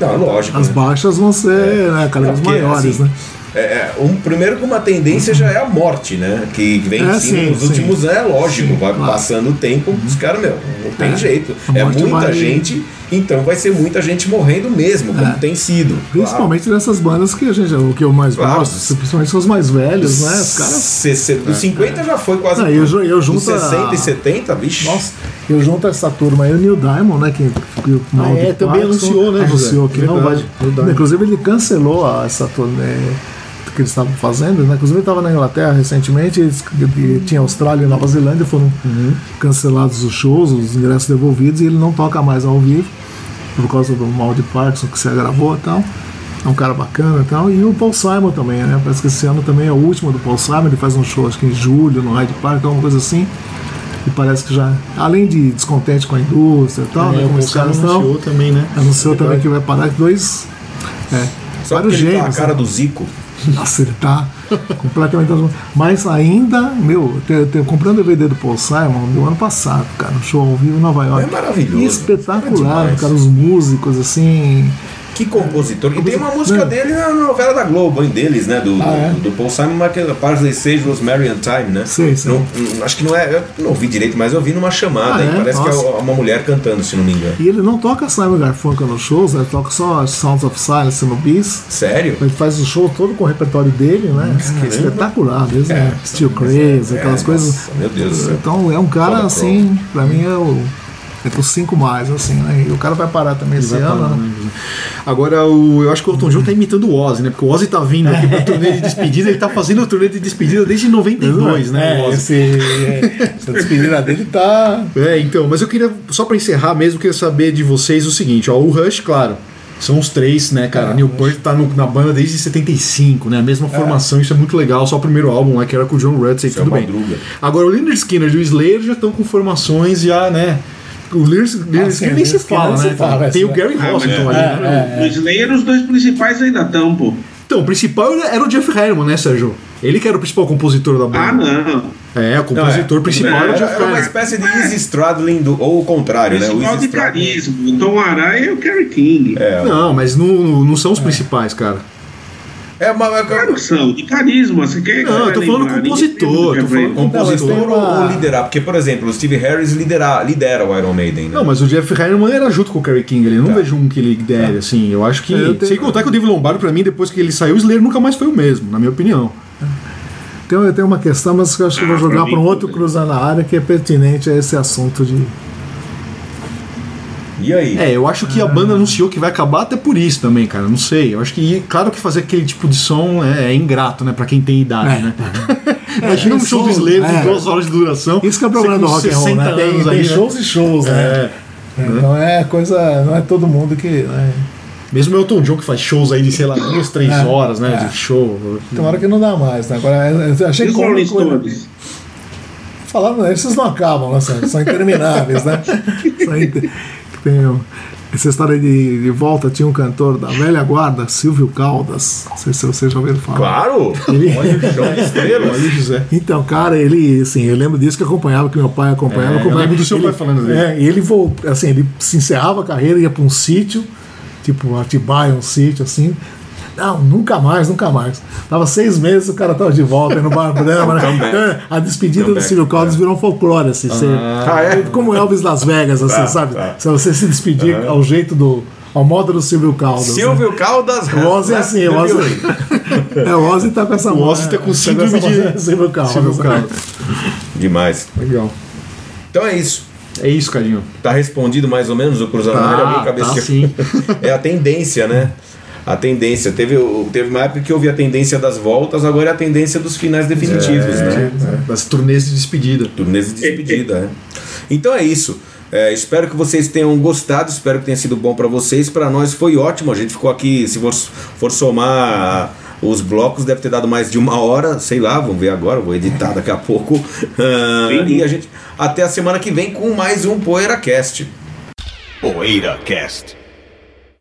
Não, lógico. as né? baixas vão ser né, cada vez maiores, assim, né? É, é, um, primeiro que uma tendência já é a morte, né? Que vem É, sim, nos sim. últimos anos, é lógico, vai claro. passando o tempo, os caras, meu, não tem É, jeito. É muita vai- gente, então vai ser muita gente morrendo mesmo, como tem sido. Principalmente nessas bandas que a gente, o que eu mais Claro. gosto, principalmente são os mais velhos, né? Os caras. Se- Dos 50 já foi quase. Não, eu ju- eu Dos junto a- 60 e 70, vixe. Nossa, eu junto a essa turma aí, o Neil Diamond, né? Que, que o Mal é, também Parkinson anunciou, né, Anunciou José? que não vai. Verdade, verdade. Inclusive, ele cancelou a- essa turnê que eles estavam fazendo, né? Inclusive, ele estava na Inglaterra recentemente, eles, e tinha Austrália e Nova Zelândia, foram Uhum. cancelados os shows, os ingressos devolvidos, e ele não toca mais ao vivo, por causa do mal de Parkinson que se agravou e tal. É um cara bacana e tal. E o Paul Simon também, né? Parece que esse ano também é o último do Paul Simon. Ele faz um show, acho que em julho, no Hyde Park, alguma coisa assim. E parece que já, além de descontente com a indústria e tal, né, É, o como os caras estão, anunciou também, né? anunciou também que vai parar dois. É, Só vários ele tá a cara né? do Zico. Tá completamente. Mas ainda, meu, te- te- comprando DVD do Paul Simon do ano passado, cara, um show ao vivo em Nova York. É maravilhoso. É espetacular, demais. cara, os músicos, assim. Que compositor. E tem uma música dele na novela da Globo, hein, deles, né? Do, Ah, é? do, Paul Simon, mas que Parsley Sage, Rosemary and Time, né? Sei, sei. Não- não- acho que não é. Eu não ouvi direito, mas eu vi numa chamada. Ah, hein? é? Parece que Nossa. é uma mulher cantando, se não me engano. E ele não toca Simon Garfunkel nos shows, ele toca só Sounds of Silence no Bis. Sério? Ele faz o show todo com o repertório dele, né? É espetacular mesmo. né? Steel Crazy, É, aquelas nossa, coisas. Meu Deus. Então é um cara assim, pra mim é o. entre os cinco mais, assim, né? E o cara vai parar também esse ano, né? né? Agora, o, eu acho que o Elton John tá imitando o Ozzy, né? Porque o Ozzy tá vindo aqui pra turnê de despedida, ele tá fazendo a turnê de despedida desde 92, né? É, Ozzy. esse, é, essa despedida dele tá. É, então, mas eu queria, só pra encerrar mesmo, eu queria saber de vocês o seguinte, ó, o Rush, claro, são os três, né, cara? Neil Peart tá no- na banda desde 75, né? A mesma formação, isso é muito legal, só o primeiro álbum lá, que era com o John Isso é tudo bem. madruga. Agora, o Leonard Skinner e o Slayer já estão com formações já, né? O Ah, sim, Skinner nem o se Skinner fala, né? se fala, Tem o é. Gary Ah, Rossington mas ali, né? No Slayer, os dois principais ainda estão, pô. Então, o principal era o Jeff Herman, né, Sérgio? Ele que era o principal compositor da banda. Ah, não. É, o compositor Não, é. principal era o Jeff era uma espécie de Easy Stradlin, do, ou o contrário, né? O Principal Easy de carisma. O Tom Araya e o Kerry King. É, Não, mas não, não são os principais, cara. É uma, é Claro que são, de carisma. Você quer Não, eu tô falando lembrar, compositor, tô falando compositor Então, ou, uma- ou liderar? Porque, por exemplo, o Steve Harris lidera, lidera o Iron Maiden, né? Não, mas o Jeff Herman era junto com o Kerry King. Eu não vejo um que ele lidere, assim. Eu acho que. Eu tenho- Sem contar que o David Lombardo, pra mim, depois que ele saiu, o Slayer nunca mais foi o mesmo, na minha opinião. Tem, tem uma questão, mas eu acho que eu vou Ah, jogar para um outro cruzar na área que é pertinente a esse assunto de. E aí? É, eu acho que a banda anunciou que vai acabar até por isso também, cara. Não sei. Eu acho que, claro que fazer aquele tipo de som é, é ingrato, né? Pra quem tem idade, É. né? Imagina um show do Slayer de É. duas horas de duração. Isso que é o problema do com rock and roll, 60 né? Tem, tem aí, né? shows e shows, né? É. Então é coisa. Não é todo mundo que. né? Mesmo o Elton John que faz shows aí de, sei lá, duas, três É. horas, né? É. De show. Tem uma hora que não dá mais, né? Agora, eu achei E cômico. Stones? Falando, esses não acabam, né? São, são intermináveis, né? São inter- Tem o- essa história de, de volta tinha um cantor da velha guarda, Silvio Caldas. Não sei se vocês já ouviram falar. Claro! Ele- Olha. Então, cara, ele, assim, eu lembro disso que acompanhava, que meu pai acompanhava. É, eu acompanhava. lembro do seu ele, pai falando dele. É, e ele, assim, ele se encerrava a carreira, ia para um sítio, tipo Atibaia, um sítio, assim. Não, nunca mais, nunca mais. Tava seis meses, o cara tava de volta aí no bar Brahma, né? Então, A despedida do Silvio Caldas é. virou um folclore, assim. você- Ah, é? Como Elvis Las Vegas, assim, Tá, sabe? tá. Se você se despedir ao jeito do. ao modo do Silvio Caldas. né? Silvio Caldas. O Ozzy é assim, o Ozzy, é, o Ozzy tá com essa O Ozzy tá com síndrome de- Silvio Caldas. Silvio né? Caldas. Demais. Legal. Então é isso. É isso, carinho. Tá respondido mais ou menos o cruzamento? Tá, Alguém cabeça tá sim. É a tendência, né? A tendência. Teve, o- teve uma época que houve a tendência das voltas, agora é a tendência dos finais definitivos, né? Das turnês de despedida. Turnês de despedida, né? Então é isso. É, espero que vocês tenham gostado, espero que tenha sido bom para vocês. Para nós foi ótimo. A gente ficou aqui, se for, for somar os blocos, deve ter dado mais de uma hora, sei lá, vamos ver agora, vou editar daqui a pouco. Ah, e a gente até a semana que vem com mais um PoeiraCast. PoeiraCast.